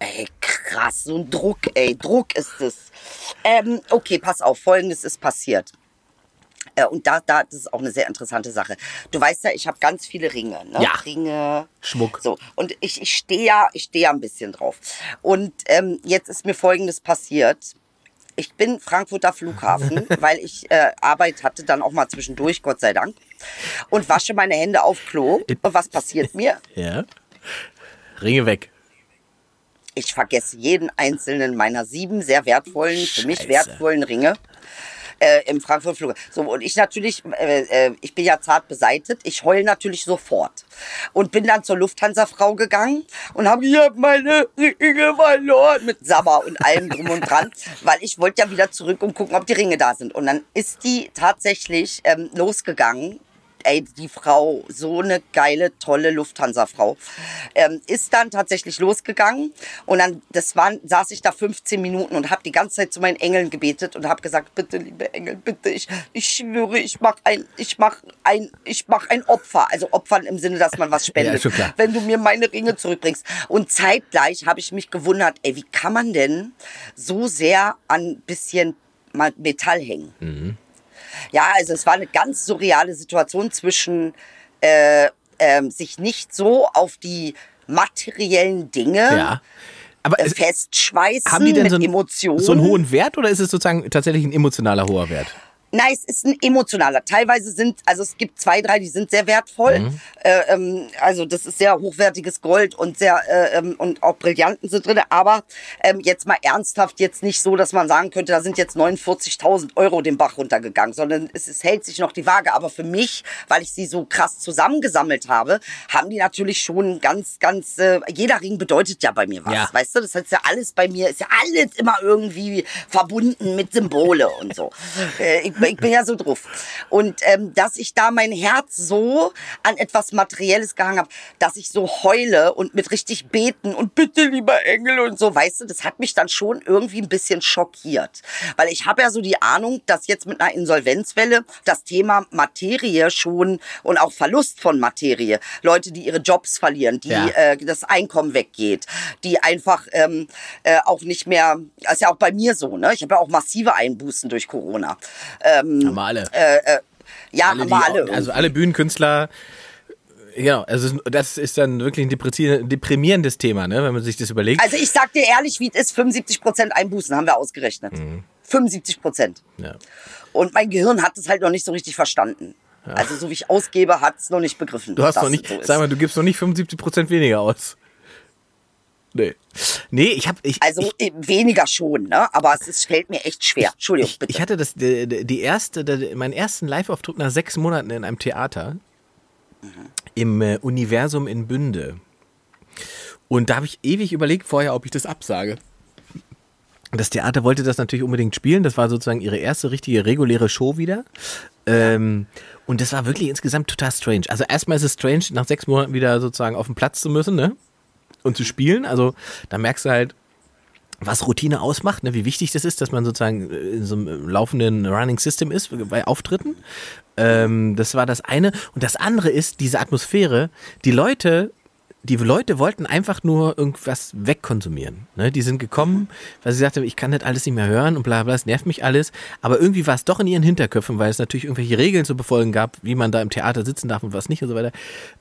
Ey, krass, so ein Druck, ey, Druck ist es. Ähm, okay, pass auf, folgendes ist passiert. Äh, und da, da, das ist auch eine sehr interessante Sache. Du weißt ja, ich habe ganz viele Ringe, ne? Ja. Ringe, Schmuck. So, und ich, ich stehe ja, ich stehe ja ein bisschen drauf. Und ähm, jetzt ist mir Folgendes passiert. Ich bin Frankfurter Flughafen, weil ich äh, Arbeit hatte, dann auch mal zwischendurch, Gott sei Dank. Und wasche meine Hände auf Klo. Und was passiert mir? Ja. Ringe weg. Ich vergesse jeden einzelnen meiner sieben sehr wertvollen, für mich Scheiße. wertvollen Ringe. Äh, im Frankfurt Flug. So, und ich natürlich, äh, äh, ich bin ja zart beseitet, ich heul natürlich sofort. Und bin dann zur Lufthansa-Frau gegangen und habe hier meine Ringe verloren mit Sabber und allem drum und dran, weil ich wollte ja wieder zurück und gucken, ob die Ringe da sind. Und dann ist die tatsächlich ähm, losgegangen ey, die Frau, so eine geile, tolle Lufthansa-Frau, ähm, ist dann tatsächlich losgegangen und dann, das waren, saß ich da 15 Minuten und habe die ganze Zeit zu meinen Engeln gebetet und habe gesagt, bitte, liebe Engel, bitte, ich, ich schwöre, ich mach ein, ich mach ein, ich mach ein Opfer, also Opfern im Sinne, dass man was spendet, Ja, wenn du mir meine Ringe zurückbringst. Und zeitgleich habe ich mich gewundert, ey, wie kann man denn so sehr an bisschen mal Metall hängen? Ja, also es war eine ganz surreale Situation zwischen äh, ähm, sich nicht so auf die materiellen Dinge Ja. Aber äh, es, festschweißen haben die denn mit so einen, Emotionen. so einen hohen Wert oder ist es sozusagen tatsächlich ein emotionaler hoher Wert? Nein, es ist ein emotionaler. Teilweise sind, also es gibt zwei, drei, die sind sehr wertvoll. Mhm. Äh, ähm, also das ist sehr hochwertiges Gold und sehr äh, ähm, und auch Brillanten sind drin. Aber ähm, jetzt mal ernsthaft, jetzt nicht so, dass man sagen könnte, da sind jetzt 49.000 Euro den Bach runtergegangen, sondern es, es hält sich noch die Waage. Aber für mich, weil ich sie so krass zusammengesammelt habe, haben die natürlich schon ganz, ganz. Äh, jeder Ring bedeutet ja bei mir was, Ja. weißt du? Das heißt ja alles bei mir ist ja alles immer irgendwie verbunden mit Symbole und so. Äh, ich, ich bin ja so drauf. Und ähm, dass ich da mein Herz so an etwas Materielles gehangen habe, dass ich so heule und mit richtig beten und bitte lieber Engel und so, weißt du, das hat mich dann schon irgendwie ein bisschen schockiert. Weil ich habe ja so die Ahnung, dass jetzt mit einer Insolvenzwelle das Thema Materie schon und auch Verlust von Materie, Leute, die ihre Jobs verlieren, die Ja. äh, das Einkommen weggeht, die einfach ähm, äh, auch nicht mehr, das ist ja auch bei mir so, ne? Ich habe ja auch massive Einbußen durch Corona. Ähm, Haben wir alle. ja, alle, haben die, wir alle. also alle Bühnenkünstler, genau, also das ist dann wirklich ein deprimierendes Thema, ne, wenn man sich das überlegt. Also ich sag dir ehrlich, wie es ist, 75 Prozent Einbußen haben wir ausgerechnet. Mhm. 75 Prozent. ja. Und mein Gehirn hat es halt noch nicht so richtig verstanden. Also so wie ich ausgebe, hat es noch nicht begriffen. Du hast noch nicht, so sag mal, du gibst noch nicht 75% weniger aus. Nee. Nee, ich habe ich, Also ich, äh, weniger schon, ne? Aber es ist, fällt mir echt schwer. Entschuldigung, bitte. ich hatte das die, die erste die, meinen ersten Live-Auftritt nach sechs Monaten in einem Theater im äh, Universum in Bünde. Und da habe ich ewig überlegt vorher, ob ich das absage. Das Theater wollte das natürlich unbedingt spielen. Das war sozusagen ihre erste richtige reguläre Show wieder. Ähm, und das war wirklich insgesamt total strange. Also erstmal ist es strange, nach sechs Monaten wieder sozusagen auf den Platz zu müssen, ne? Und zu spielen. Also da merkst du halt, was Routine ausmacht, ne? wie wichtig das ist, dass man sozusagen in so einem laufenden Running System ist bei Auftritten. Ähm, das war das eine. Und das andere ist diese Atmosphäre. Die Leute, die Leute wollten einfach nur irgendwas wegkonsumieren. Ne? Die sind gekommen, weil sie sagten, ich kann das alles nicht mehr hören und bla bla, es nervt mich alles. Aber irgendwie war es doch in ihren Hinterköpfen, weil es natürlich irgendwelche Regeln zu befolgen gab, wie man da im Theater sitzen darf und was nicht und so weiter.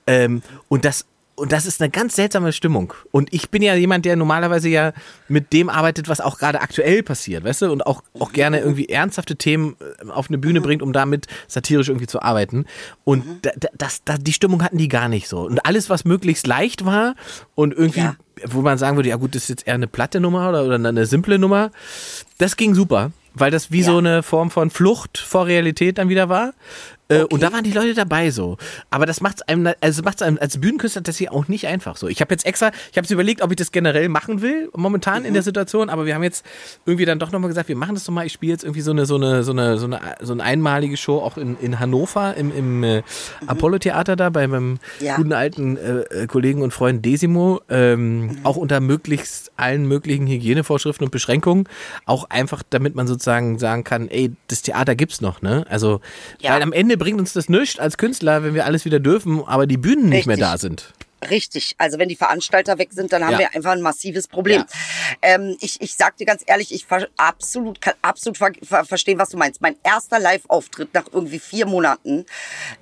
Ähm, und das und das ist eine ganz seltsame Stimmung. Und ich bin ja jemand, der normalerweise ja mit dem arbeitet, was auch gerade aktuell passiert, weißt du? Und auch, auch gerne irgendwie ernsthafte Themen äh, auf eine Bühne bringt, um damit satirisch irgendwie zu arbeiten. Und da, das, da, die Stimmung hatten die gar nicht so. Und alles, was möglichst leicht war und irgendwie, Ja. wo man sagen würde, ja gut, das ist jetzt eher eine platte Nummer oder, oder eine simple Nummer, das ging super. Weil das wie Ja. so eine Form von Flucht vor Realität dann wieder war. Äh, Und da waren die Leute dabei so. Aber das macht es einem, also macht's einem als Bühnenkünstler das hier auch nicht einfach so. Ich habe jetzt extra, ich habe es überlegt, ob ich das generell machen will, momentan in der Situation, aber wir haben jetzt irgendwie dann doch nochmal gesagt, wir machen das doch mal. Ich spiele jetzt irgendwie so eine, so eine, so eine, so eine, so eine einmalige Show auch in, in Hannover im, im äh, Apollo-Theater da bei meinem Ja. guten alten äh, äh, Kollegen und Freund Desimo. Ähm, Auch unter möglichst allen möglichen Hygienevorschriften und Beschränkungen. Auch einfach, damit man sozusagen sagen kann, ey, das Theater gibt's noch, ne? Also, Ja. weil am Ende bringt uns das nichts als Künstler, wenn wir alles wieder dürfen, aber die Bühnen nicht mehr Richtig. da sind. Richtig. Also wenn die Veranstalter weg sind, dann haben Ja. wir einfach ein massives Problem. Ähm, ich, ich sag dir ganz ehrlich, ich ver absolut, kann absolut ver ver verstehen, was du meinst. Mein erster Live-Auftritt nach irgendwie vier Monaten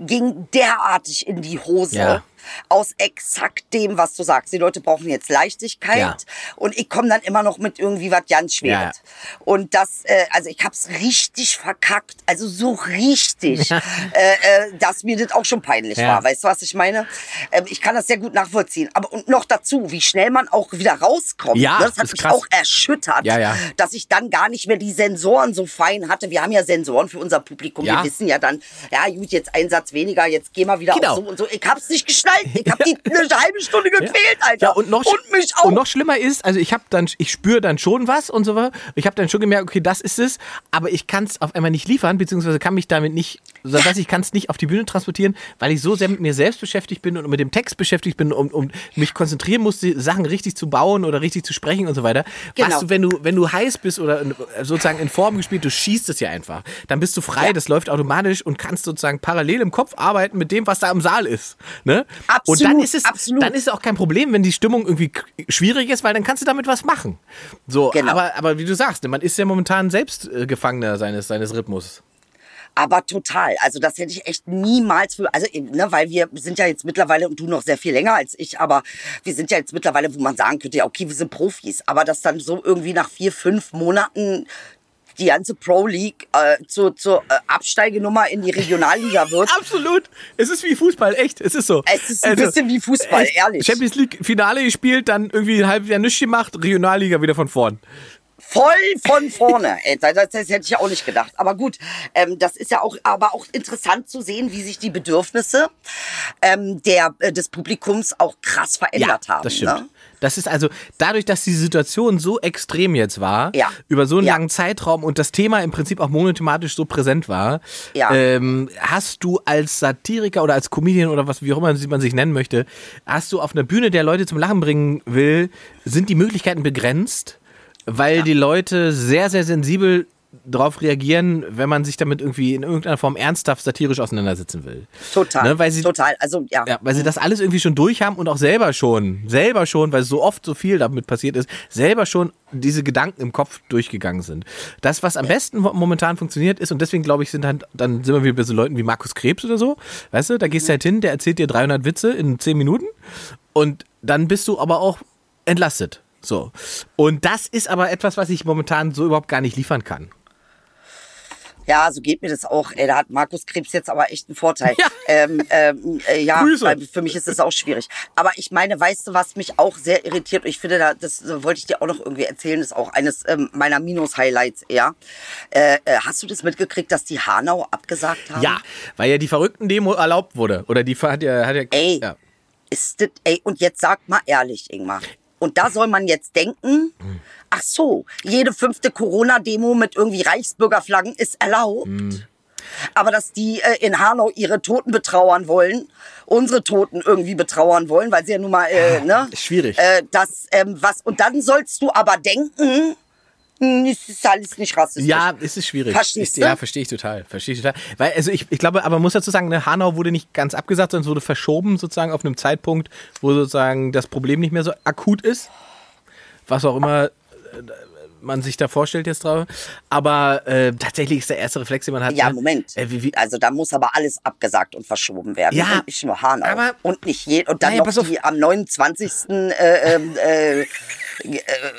ging derartig in die Hose. Ja. Aus exakt dem, was du sagst. Die Leute brauchen jetzt Leichtigkeit Ja. und ich komme dann immer noch mit irgendwie was ganz Schweres. Ja. Und das, äh, also ich hab's richtig verkackt, also so richtig, äh, äh, dass mir das auch schon peinlich war. Weißt du, was ich meine? Ähm, ich kann das sehr gut nachvollziehen. Aber und noch dazu, wie schnell man auch wieder rauskommt. Ja, ne? das hat mich krass. auch erschüttert, dass ich dann gar nicht mehr die Sensoren so fein hatte. Wir haben ja Sensoren für unser Publikum. Wir wissen ja dann, ja gut, jetzt ein Satz weniger, jetzt geh mal wieder Genau. auf so und so. Ich hab's nicht geschnallt. Ich hab die eine halbe Stunde gequält, Alter. Ja, und noch, und mich auch. und noch schlimmer ist, also ich habe dann, ich spüre dann schon was und so weiter. Ich habe dann schon gemerkt, okay, das ist es, aber ich kann es auf einmal nicht liefern, beziehungsweise kann mich damit nicht, so dass ich kann es nicht auf die Bühne transportieren, weil ich so sehr mit mir selbst beschäftigt bin und mit dem Text beschäftigt bin, um, um mich konzentrieren muss, die Sachen richtig zu bauen oder richtig zu sprechen und so weiter. Genau. Was du, wenn du, wenn du heiß bist oder sozusagen in Form gespielt, du schießt es ja einfach. Dann bist du frei, Ja. das läuft automatisch und kannst sozusagen parallel im Kopf arbeiten mit dem, was da im Saal ist. Ne? Absolut, und dann ist es, absolut. dann ist es auch kein Problem, wenn die Stimmung irgendwie schwierig ist, weil dann kannst du damit was machen. So, Genau. aber, aber wie du sagst, man ist ja momentan selbst äh, Gefangener seines, seines Rhythmus. Aber total. Also das hätte ich echt niemals für, also eben, ne, weil wir sind ja jetzt mittlerweile und du noch sehr viel länger als ich, aber wir sind ja jetzt mittlerweile, wo man sagen könnte, ja okay, wir sind Profis, aber dass dann so irgendwie nach vier, fünf Monaten die ganze Pro League äh, zur, zur äh, Absteigenummer in die Regionalliga wird. Absolut. Es ist wie Fußball, echt. Es ist so. Es ist ein bisschen wie Fußball, echt. ehrlich. Champions League Finale gespielt, dann irgendwie ein halbes Jahr nichts gemacht, Regionalliga wieder von vorn. Voll von vorne. Das, das, das hätte ich auch nicht gedacht. Aber gut, ähm, das ist ja auch, aber auch interessant zu sehen, wie sich die Bedürfnisse ähm, der, äh, des Publikums auch krass verändert haben. Das stimmt. Ne? Das ist also dadurch, dass die Situation so extrem jetzt war, Ja. über so einen Ja. langen Zeitraum und das Thema im Prinzip auch monothematisch so präsent war, Ja. ähm, hast du als Satiriker oder als Comedian oder was wie auch immer man sich nennen möchte, hast du auf einer Bühne, der Leute zum Lachen bringen will, sind die Möglichkeiten begrenzt, weil die Leute sehr, sehr sensibel darauf reagieren, wenn man sich damit irgendwie in irgendeiner Form ernsthaft satirisch auseinandersetzen will. Total. Ne, weil sie, total. Also ja. ja, weil sie das alles irgendwie schon durch haben und auch selber schon, selber schon, weil so oft so viel damit passiert ist, selber schon diese Gedanken im Kopf durchgegangen sind. Das, was am besten mo- momentan funktioniert ist, und deswegen glaube ich, sind halt, dann sind wir wieder bei so Leuten wie Markus Krebs oder so, weißt du, da gehst du halt hin, der erzählt dir 300 Witze in 10 Minuten und dann bist du aber auch entlastet. So. Und das ist aber etwas, was ich momentan so überhaupt gar nicht liefern kann. Ja, so geht mir das auch. Ey, da hat Markus Krebs jetzt aber echt einen Vorteil. Ja. Ähm, ähm, äh, ja, Grüße. weil für mich ist das auch schwierig. Aber ich meine, weißt du, was mich auch sehr irritiert, und ich finde, da, das äh, wollte ich dir auch noch irgendwie erzählen, das ist auch eines ähm, meiner Minus-Highlights eher. Äh, äh, hast du das mitgekriegt, dass die Hanau abgesagt haben? Ja, weil ja die verrückten Demo erlaubt wurde. Oder die hat ja, hat ja, Ey, ja. ist das, ey, und jetzt sag mal ehrlich, Ingmar. Und da soll man jetzt denken, ach so, jede fünfte Corona-Demo mit irgendwie Reichsbürgerflaggen ist erlaubt. Aber dass die äh, in Hanau ihre Toten betrauern wollen, unsere Toten irgendwie betrauern wollen, weil sie ja nun mal, äh, ne? schwierig. Äh, das, ähm, was, und dann sollst du aber denken, hm, es ist alles nicht rassistisch. Ja, es ist schwierig. Verstehst du? Ja, verstehe ich total. Verstehe ich total. Weil, also ich, ich glaube, aber man muss dazu sagen, ne, Hanau wurde nicht ganz abgesagt, sondern es wurde verschoben sozusagen auf einem Zeitpunkt, wo sozusagen das Problem nicht mehr so akut ist. Was auch immer man sich da vorstellt jetzt drauf. Aber äh, tatsächlich ist der erste Reflex, den man hat. Ja, ne, Moment. Äh, wie, wie, Also da muss aber alles abgesagt und verschoben werden. Ja, und nicht nur Hanau. aber- und nicht je und dann Naja, noch die am 29. Äh, ähm, äh, äh,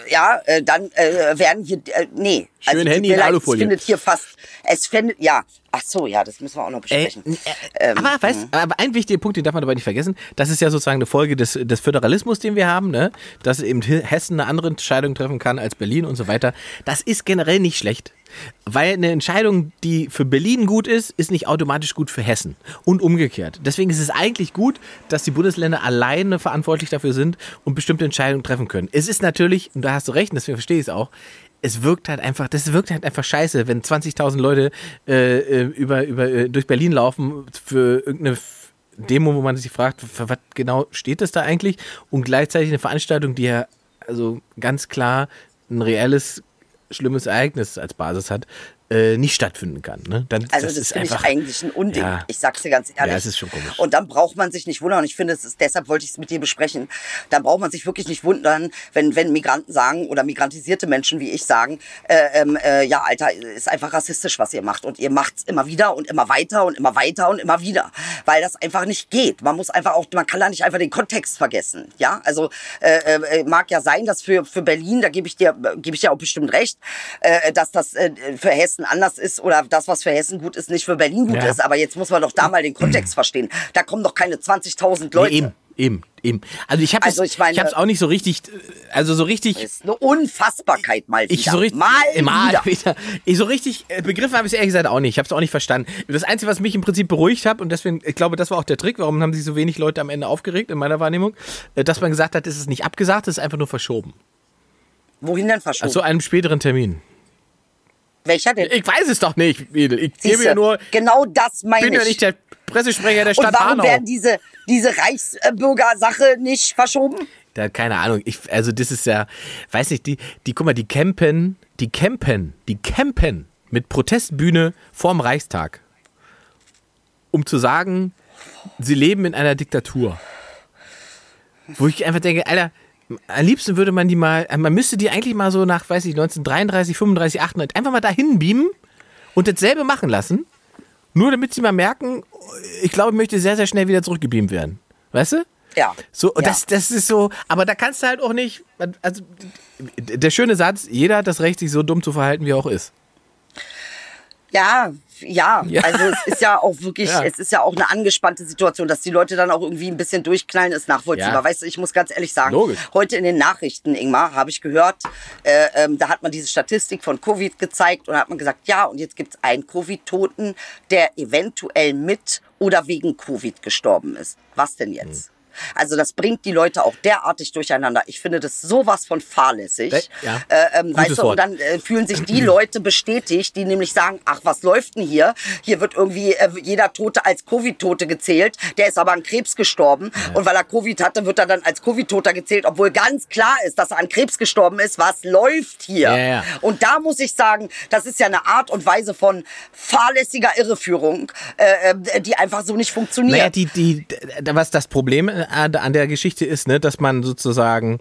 ja, äh, dann äh, werden hier nee. Schön tut Handy in Alufolie. Findet hier fast es findet ja. Ach so, ja, das müssen wir auch noch Ey, besprechen. äh, Ähm, aber weißt, aber ein wichtiger Punkt, den darf man dabei nicht vergessen, das ist ja sozusagen eine Folge des, des Föderalismus, den wir haben, ne? dass eben Hessen eine andere Entscheidung treffen kann als Berlin und so weiter. Das ist generell nicht schlecht. Weil eine Entscheidung, die für Berlin gut ist, ist nicht automatisch gut für Hessen. Und umgekehrt. Deswegen ist es eigentlich gut, dass die Bundesländer alleine verantwortlich dafür sind und bestimmte Entscheidungen treffen können. Es ist natürlich, und da hast du recht, und deswegen verstehe ich es auch, es wirkt halt einfach, das wirkt halt einfach scheiße, wenn 20.000 Leute äh, äh, über, über, äh, durch Berlin laufen für irgendeine Demo, wo man sich fragt, für was genau steht das da eigentlich? Und gleichzeitig eine Veranstaltung, die ja also ganz klar ein reelles, schlimmes Ereignis als Basis hat, äh, nicht stattfinden kann. Ne? Dann, Also das, finde ich einfach- eigentlich ein Unding. Ja. Ich sag's dir ganz ehrlich. Ja, es ist schon komisch. Und dann braucht man sich nicht wundern. Und ich finde, es ist, deshalb wollte ich es mit dir besprechen. Dann braucht man sich wirklich nicht wundern, wenn, wenn Migranten sagen oder migrantisierte Menschen wie ich sagen, äh, ähm, äh, ja, Alter, ist einfach rassistisch, was ihr macht. Und ihr macht's immer wieder und immer weiter und immer weiter und immer wieder. Weil das einfach nicht geht. Man muss einfach auch, man kann da nicht einfach den Kontext vergessen. Ja, also äh, äh, mag ja sein, dass für, für Berlin, da gebe ich dir, gebe ich dir auch bestimmt recht, äh, dass das äh, für Hessen anders ist oder das, was für Hessen gut ist, nicht für Berlin gut Ja. ist. Aber jetzt muss man doch da mal den Kontext verstehen. Da kommen doch keine 20.000 Leute. Nee, eben, eben, eben. Also ich habe Also es ich meine- ich hab's auch nicht so richtig, also so richtig Das ist eine Unfassbarkeit mal wieder. Ich so richtig, mal mal wieder. wieder. Ich so richtig äh, begriffen habe ich es ehrlich gesagt auch nicht. Ich habe es auch nicht verstanden. Das Einzige, was mich im Prinzip beruhigt hat und deswegen, ich glaube, das war auch der Trick. Warum haben sich so wenig Leute am Ende aufgeregt in meiner Wahrnehmung, äh, dass man gesagt hat, es ist nicht abgesagt, es ist einfach nur verschoben. Wohin denn verschoben? Zu einem späteren Termin. Welcher denn? Ich weiß es doch nicht, Edel. Ich gebe Siehste, ja nur, genau das meine bin ich. ja nicht der Pressesprecher der Und Stadt warum Hanau. werden diese, diese Reichsbürger-Sache nicht verschoben? Da, keine Ahnung. Ich, also das ist ja, weiß nicht, die, die, guck mal, die campen, die campen, die campen mit Protestbühne vorm Reichstag. Um zu sagen, sie leben in einer Diktatur. Wo ich einfach denke, Alter, am liebsten würde man die mal, man müsste die eigentlich mal so nach, weiß ich, 1933, 35, 38, einfach mal dahin beamen und dasselbe machen lassen. Nur damit sie mal merken, ich glaube, ich möchte sehr, sehr schnell wieder zurückgebeamt werden. Weißt du? Ja. So, ja. das, das ist so, aber da kannst du halt auch nicht, also der schöne Satz, jeder hat das Recht, sich so dumm zu verhalten, wie er auch ist. Ja, ja, Ja. also es ist ja auch wirklich, Ja. es ist ja auch eine angespannte Situation, dass die Leute dann auch irgendwie ein bisschen durchknallen, ist nachvollziehbar. Ja. Weißt du, ich muss ganz ehrlich sagen, Logisch. heute in den Nachrichten, Ingmar, habe ich gehört, äh, ähm, da hat man diese Statistik von Covid gezeigt und da hat man gesagt, ja, und jetzt gibt's einen Covid-Toten, der eventuell mit oder wegen Covid gestorben ist. Was denn jetzt? Also das bringt die Leute auch derartig durcheinander. Ich finde das sowas von fahrlässig. Ja. Äh, ähm, weißt du, und dann äh, fühlen sich die Leute bestätigt, die nämlich sagen, ach, was läuft denn hier? Hier wird irgendwie äh, jeder Tote als Covid-Tote gezählt. Der ist aber an Krebs gestorben. Und weil er Covid hatte, wird er dann als Covid-Toter gezählt, obwohl ganz klar ist, dass er an Krebs gestorben ist. Was läuft hier? Ja, ja. Und da muss ich sagen, das ist ja eine Art und Weise von fahrlässiger Irreführung, äh, äh, die einfach so nicht funktioniert. Naja, die, die, was das Problem an der Geschichte ist, ne, dass man sozusagen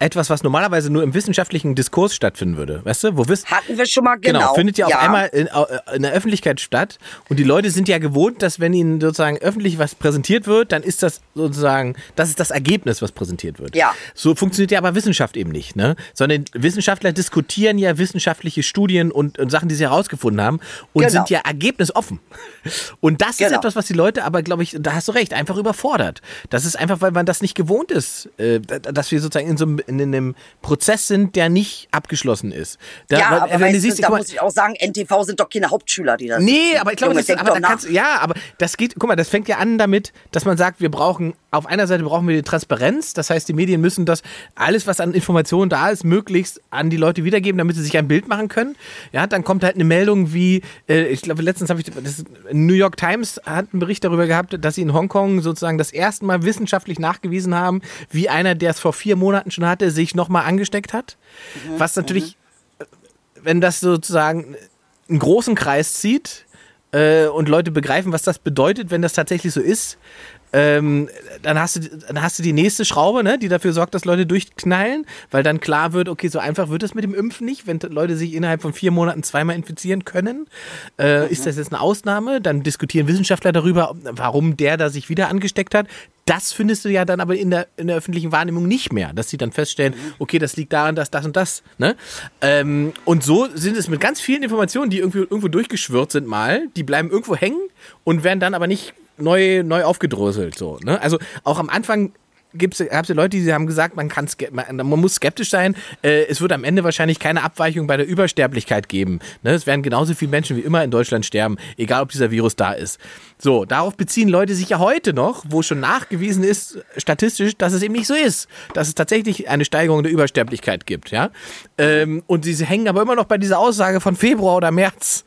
etwas, was normalerweise nur im wissenschaftlichen Diskurs stattfinden würde, weißt du, wo Wiss Hatten wir schon mal genau. findet ja auf einmal in, au- in der Öffentlichkeit statt und die Leute sind ja gewohnt, dass wenn ihnen sozusagen öffentlich was präsentiert wird, dann ist das sozusagen, das ist das Ergebnis, was präsentiert wird. Ja. So funktioniert ja aber Wissenschaft eben nicht, ne? Sondern Wissenschaftler diskutieren ja wissenschaftliche Studien und, und Sachen, die sie herausgefunden haben und Genau. sind ja ergebnisoffen. Und das ist Genau. etwas, was die Leute aber, glaube ich, da hast du recht, einfach überfordert. Das ist einfach, weil man das nicht gewohnt ist, äh, dass wir sozusagen in so einem, in einem Prozess sind, der nicht abgeschlossen ist. Da, Ja, aber wenn weißt du siehst, da mal, muss ich auch sagen, NTV sind doch keine Hauptschüler, die das Nee, sitzen. aber ich glaube, Junge, das, aber da nach. kannst, ja, aber das geht, guck mal, das fängt ja an damit, dass man sagt, wir brauchen, auf einer Seite brauchen wir die Transparenz, das heißt, die Medien müssen das, alles, was an Informationen da ist, möglichst an die Leute wiedergeben, damit sie sich ein Bild machen können. Ja, dann kommt halt eine Meldung wie, äh, ich glaube, letztens habe ich, das New York Times hat einen Bericht darüber gehabt, dass sie in Hongkong sozusagen das erste Mal wissenschaftlich nachgewiesen haben, wie einer, der es vor vier Monaten schon hatte, sich nochmal angesteckt hat. Was natürlich wenn das sozusagen einen großen Kreis zieht äh, und Leute begreifen, was das bedeutet, wenn das tatsächlich so ist, ähm, dann, hast du, dann hast du die nächste Schraube, ne, die dafür sorgt, dass Leute durchknallen, weil dann klar wird, okay, so einfach wird es mit dem Impfen nicht, wenn Leute sich innerhalb von vier Monaten zweimal infizieren können. Äh, Ist das jetzt eine Ausnahme? Dann diskutieren Wissenschaftler darüber, warum der da sich wieder angesteckt hat. Das findest du ja dann aber in der, in der öffentlichen Wahrnehmung nicht mehr, dass sie dann feststellen, okay, das liegt daran, dass das und das. Ne? Ähm, und so sind es mit ganz vielen Informationen, die irgendwie irgendwo durchgeschwirrt sind mal, die bleiben irgendwo hängen und werden dann aber nicht neu, neu aufgedröselt. So, ne? Also auch am Anfang gab's ja Leute, die haben gesagt, man, kann, man muss skeptisch sein. Äh, es wird am Ende wahrscheinlich keine Abweichung bei der Übersterblichkeit geben. Ne? Es werden genauso viele Menschen wie immer in Deutschland sterben, egal ob dieser Virus da ist. So, darauf beziehen Leute sich ja heute noch, wo schon nachgewiesen ist, statistisch, dass es eben nicht so ist. Dass es tatsächlich eine Steigerung der Übersterblichkeit gibt. Ja? Ähm, und sie hängen aber immer noch bei dieser Aussage von Februar oder März.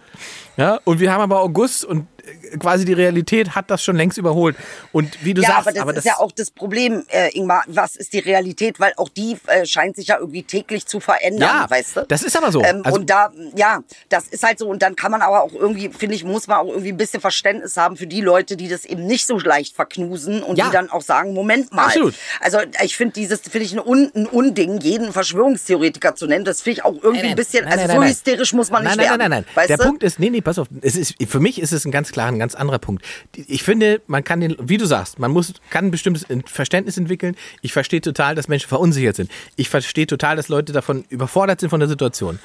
Ja, und wir haben aber August und äh, quasi die Realität hat das schon längst überholt. Und wie du ja, sagst, aber das ist ja auch das Problem, äh, Ingmar. Was ist die Realität? Weil auch die äh, scheint sich ja irgendwie täglich zu verändern, Ja, weißt du? das ist aber so. Ähm, Also- und da, ja, das ist halt so. Und dann kann man aber auch irgendwie, finde ich, muss man auch irgendwie ein bisschen Verständnis haben für die Leute, die das eben nicht so leicht verknusen und Ja. die dann auch sagen, Moment mal. Absolut. Also ich finde dieses, finde ich ein, Un, ein Unding, jeden Verschwörungstheoretiker zu nennen. Das finde ich auch irgendwie ein bisschen, also so hysterisch muss man nicht nein, werden. Nein, nein, nein, Weißt Der du? Punkt ist, nee, nee, pass auf. Es ist, für mich ist es ein ganz klar, ein ganz anderer Punkt. Ich finde, man kann den, wie du sagst, man muss, kann ein bestimmtes Verständnis entwickeln. Ich verstehe total, dass Menschen verunsichert sind. Ich verstehe total, dass Leute davon überfordert sind von der Situation.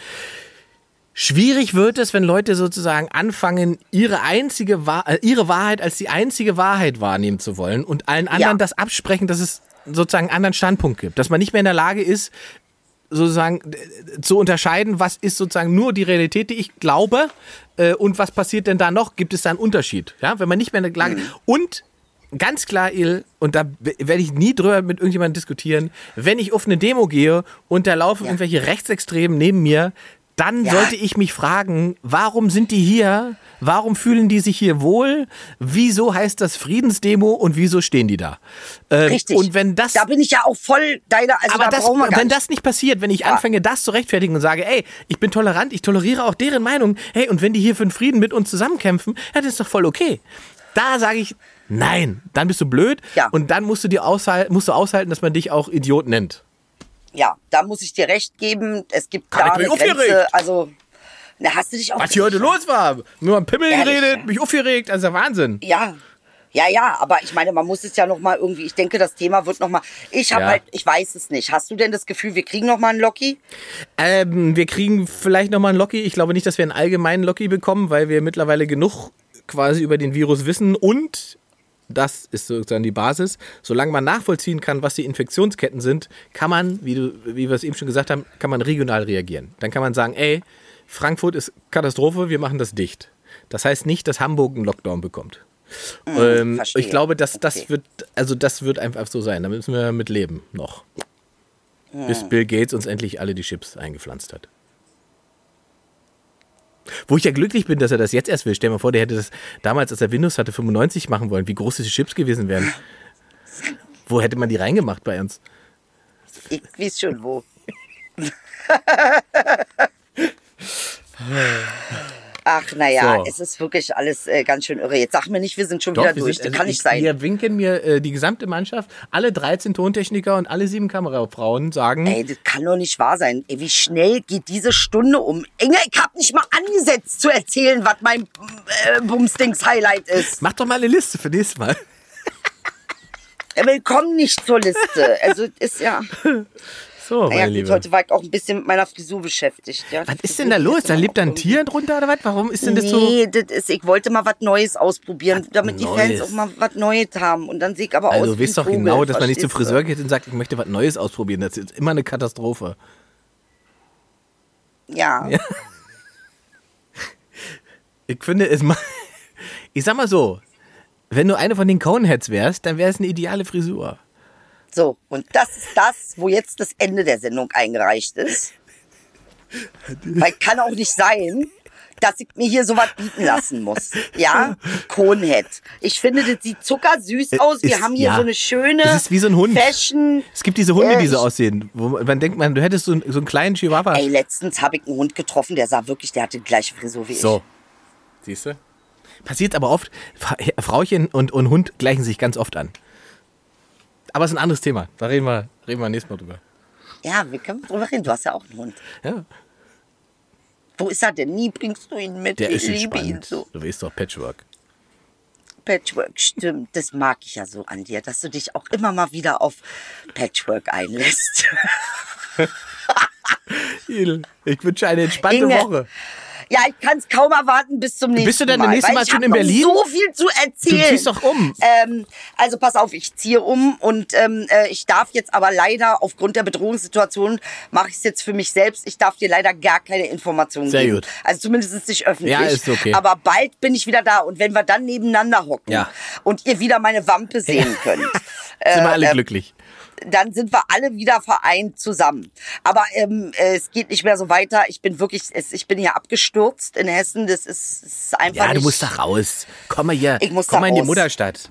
Schwierig wird es, wenn Leute sozusagen anfangen, ihre einzige Wahr äh, ihre Wahrheit als die einzige Wahrheit wahrnehmen zu wollen und allen anderen Ja. das absprechen, dass es sozusagen einen anderen Standpunkt gibt. Dass man nicht mehr in der Lage ist, sozusagen zu unterscheiden, was ist sozusagen nur die Realität, die ich glaube äh, und was passiert denn da noch? Gibt es da einen Unterschied? Ja, wenn man nicht mehr in der Lage und ganz klar, Il, und da werde ich nie drüber mit irgendjemandem diskutieren, wenn ich auf eine Demo gehe und da laufen Ja. irgendwelche Rechtsextremen neben mir, dann Ja. sollte ich mich fragen, warum sind die hier? Warum fühlen die sich hier wohl? Wieso heißt das Friedensdemo und wieso stehen die da? Ähm, Richtig. Und wenn das da bin ich ja auch voll deiner, also aber da das, wenn das nicht passiert, wenn ich Ja. anfange, das zu rechtfertigen und sage, ey, ich bin tolerant, ich toleriere auch deren Meinung, hey, und wenn die hier für den Frieden mit uns zusammenkämpfen, ja, das ist doch voll okay. Da sage ich, nein, dann bist du blöd Ja. und dann musst du dir aushalten, musst du aushalten, dass man dich auch Idiot nennt. Ja, da muss ich dir recht geben. Es gibt Hab da ich eine Grenze. aufgeregt. Also, na, hast du dich auch Was hier heute los war, nur am Pimmel Ehrlich, geredet, ja. mich aufgeregt, also Wahnsinn. Ja, Ja, ja, aber ich meine, man muss es ja noch mal irgendwie, ich denke, das Thema wird noch mal, ich habe Ja. halt, ich weiß es nicht. Hast du denn das Gefühl, wir kriegen noch mal einen Loki? Ähm, wir kriegen vielleicht nochmal einen Loki. Ich glaube nicht, dass wir einen allgemeinen Loki bekommen, weil wir mittlerweile genug quasi über den Virus wissen und das ist sozusagen die Basis. Solange man nachvollziehen kann, was die Infektionsketten sind, kann man, wie, du, wie wir es eben schon gesagt haben, kann man regional reagieren. Dann kann man sagen, ey, Frankfurt ist Katastrophe, wir machen das dicht. Das heißt nicht, dass Hamburg einen Lockdown bekommt. ähm, verstehe. ich glaube, dass das Okay. wird, also das wird einfach so sein. Da müssen wir mit leben noch. Bis Bill Gates uns endlich alle die Chips eingepflanzt hat. Wo ich ja glücklich bin, dass er das jetzt erst will. Stell dir mal vor, der hätte das damals, als er Windows hatte, 95 machen wollen. Wie groß diese Chips gewesen wären. Wo hätte man die reingemacht bei uns? Ich weiß schon wo. Ach, naja, So. es ist wirklich alles äh, ganz schön irre. Jetzt sag mir nicht, wir sind schon wieder wir durch. sind- das also kann ich, nicht sein. Wir winken mir äh, die gesamte Mannschaft, alle 13 Tontechniker und alle sieben Kamerafrauen sagen, Ey, das kann doch nicht wahr sein. Ey, wie schnell geht diese Stunde um? Inge, ich hab nicht mal angesetzt zu erzählen, was mein äh, Bumsdings-Highlight ist. mach doch mal eine Liste für nächstes Mal. Willkommen nicht zur Liste. Also ist ja. So, meine Naja, gut, Liebe. heute war ich auch ein bisschen mit meiner Frisur beschäftigt. Ja. Was ist denn da los? Da lebt da ein Tier drunter oder was? Warum ist denn das so? Nee, das ist, ich wollte mal was Neues ausprobieren, damit die Neues? Fans auch mal was Neues haben. Und dann sehe ich aber aus. Also du weißt doch genau, Vogel, dass man nicht zum Friseur geht und sagt, ich möchte was Neues ausprobieren. Das ist immer eine Katastrophe. du? Ja. Ich finde es mal. Ich sag mal so, wenn du eine von den Coneheads wärst, dann wäre es eine ideale Frisur. So, und das ist das, wo jetzt das Ende der Sendung eingereicht ist. Weil kann auch nicht sein, dass ich mir hier sowas bieten lassen muss. Ja, Conehead. Ich finde, das sieht zuckersüß aus. Wir Ist- haben hier ja. so eine schöne Es ist wie so ein Hund. Fashion. Es gibt diese Hunde, Äh, die so ich- aussehen. Wo man denkt, man, du hättest so, einen- so einen kleinen Chihuahua. Ey, letztens habe ich einen Hund getroffen, der sah wirklich, der hatte die gleiche Frisur wie ich. So. Siehst du? Passiert aber oft. Fra- Frauchen und, und Hund gleichen sich ganz oft an. Aber es ist ein anderes Thema. Da reden wir, reden wir nächstes Mal drüber. Ja, wir können drüber reden. Du hast ja auch einen Hund. Ja. Wo ist er denn? Nie bringst du ihn mit. Der ich ist liebe ihn entspannt. so. Du weißt doch, Patchwork. Patchwork, stimmt. Das mag ich ja so an dir, dass du dich auch immer mal wieder auf Patchwork einlässt. Ich wünsche eine entspannte Inge, Woche. Ja, ich kann es kaum erwarten bis zum nächsten Mal. Bist du denn das nächste Mal ich schon in Berlin? so viel zu erzählen. Du ziehst doch um. Ähm, also pass auf, ich ziehe um und ähm, äh, ich darf jetzt aber leider aufgrund der Bedrohungssituation mache ich es jetzt für mich selbst. Ich darf dir leider gar keine Informationen Sehr geben. gut. Also zumindest nicht öffentlich. Ja, ist okay. Aber bald bin ich wieder da und wenn wir dann nebeneinander hocken Ja. und ihr wieder meine Wampe sehen könnt, Sind wir alle äh, glücklich. Dann sind wir alle wieder vereint zusammen. Aber ähm, äh, es geht nicht mehr so weiter. Ich bin wirklich, ich bin hier abgestürzt in Hessen. Das ist, ist einfach Ja, du nicht. musst da raus. Komm mal hier. Ich muss Komm mal in die raus. Mutterstadt.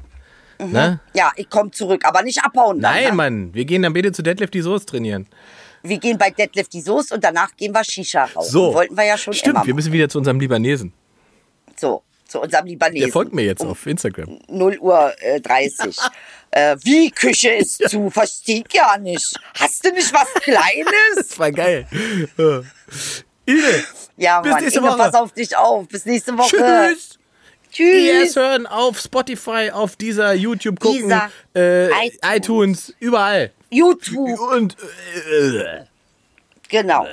Ne? Ja, ich komme zurück, aber nicht abhauen. Dann, Nein, ne? Mann. Wir gehen dann bitte zu Deadlift die Soße trainieren. Wir gehen bei Deadlift die Soße und danach gehen wir Shisha rauchen. So. Wollten wir ja schon Stimmt, wir müssen wieder zu unserem Libanesen. So, zu unserem Libanesen. Der folgt mir jetzt um auf Instagram. 0 Uhr äh, 30. äh, wie, Küche ist zu? Versteh ich ja nicht. Hast du nicht was Kleines? Das war geil. Ide, Ja, Bis Mann, nächste Inge, Woche. pass auf dich auf. Bis nächste Woche. tschüss. Tschüss. Yes, hören auf Spotify, auf dieser YouTube gucken, Dieser, äh, iTunes. iTunes, überall. YouTube. Und äh, Genau.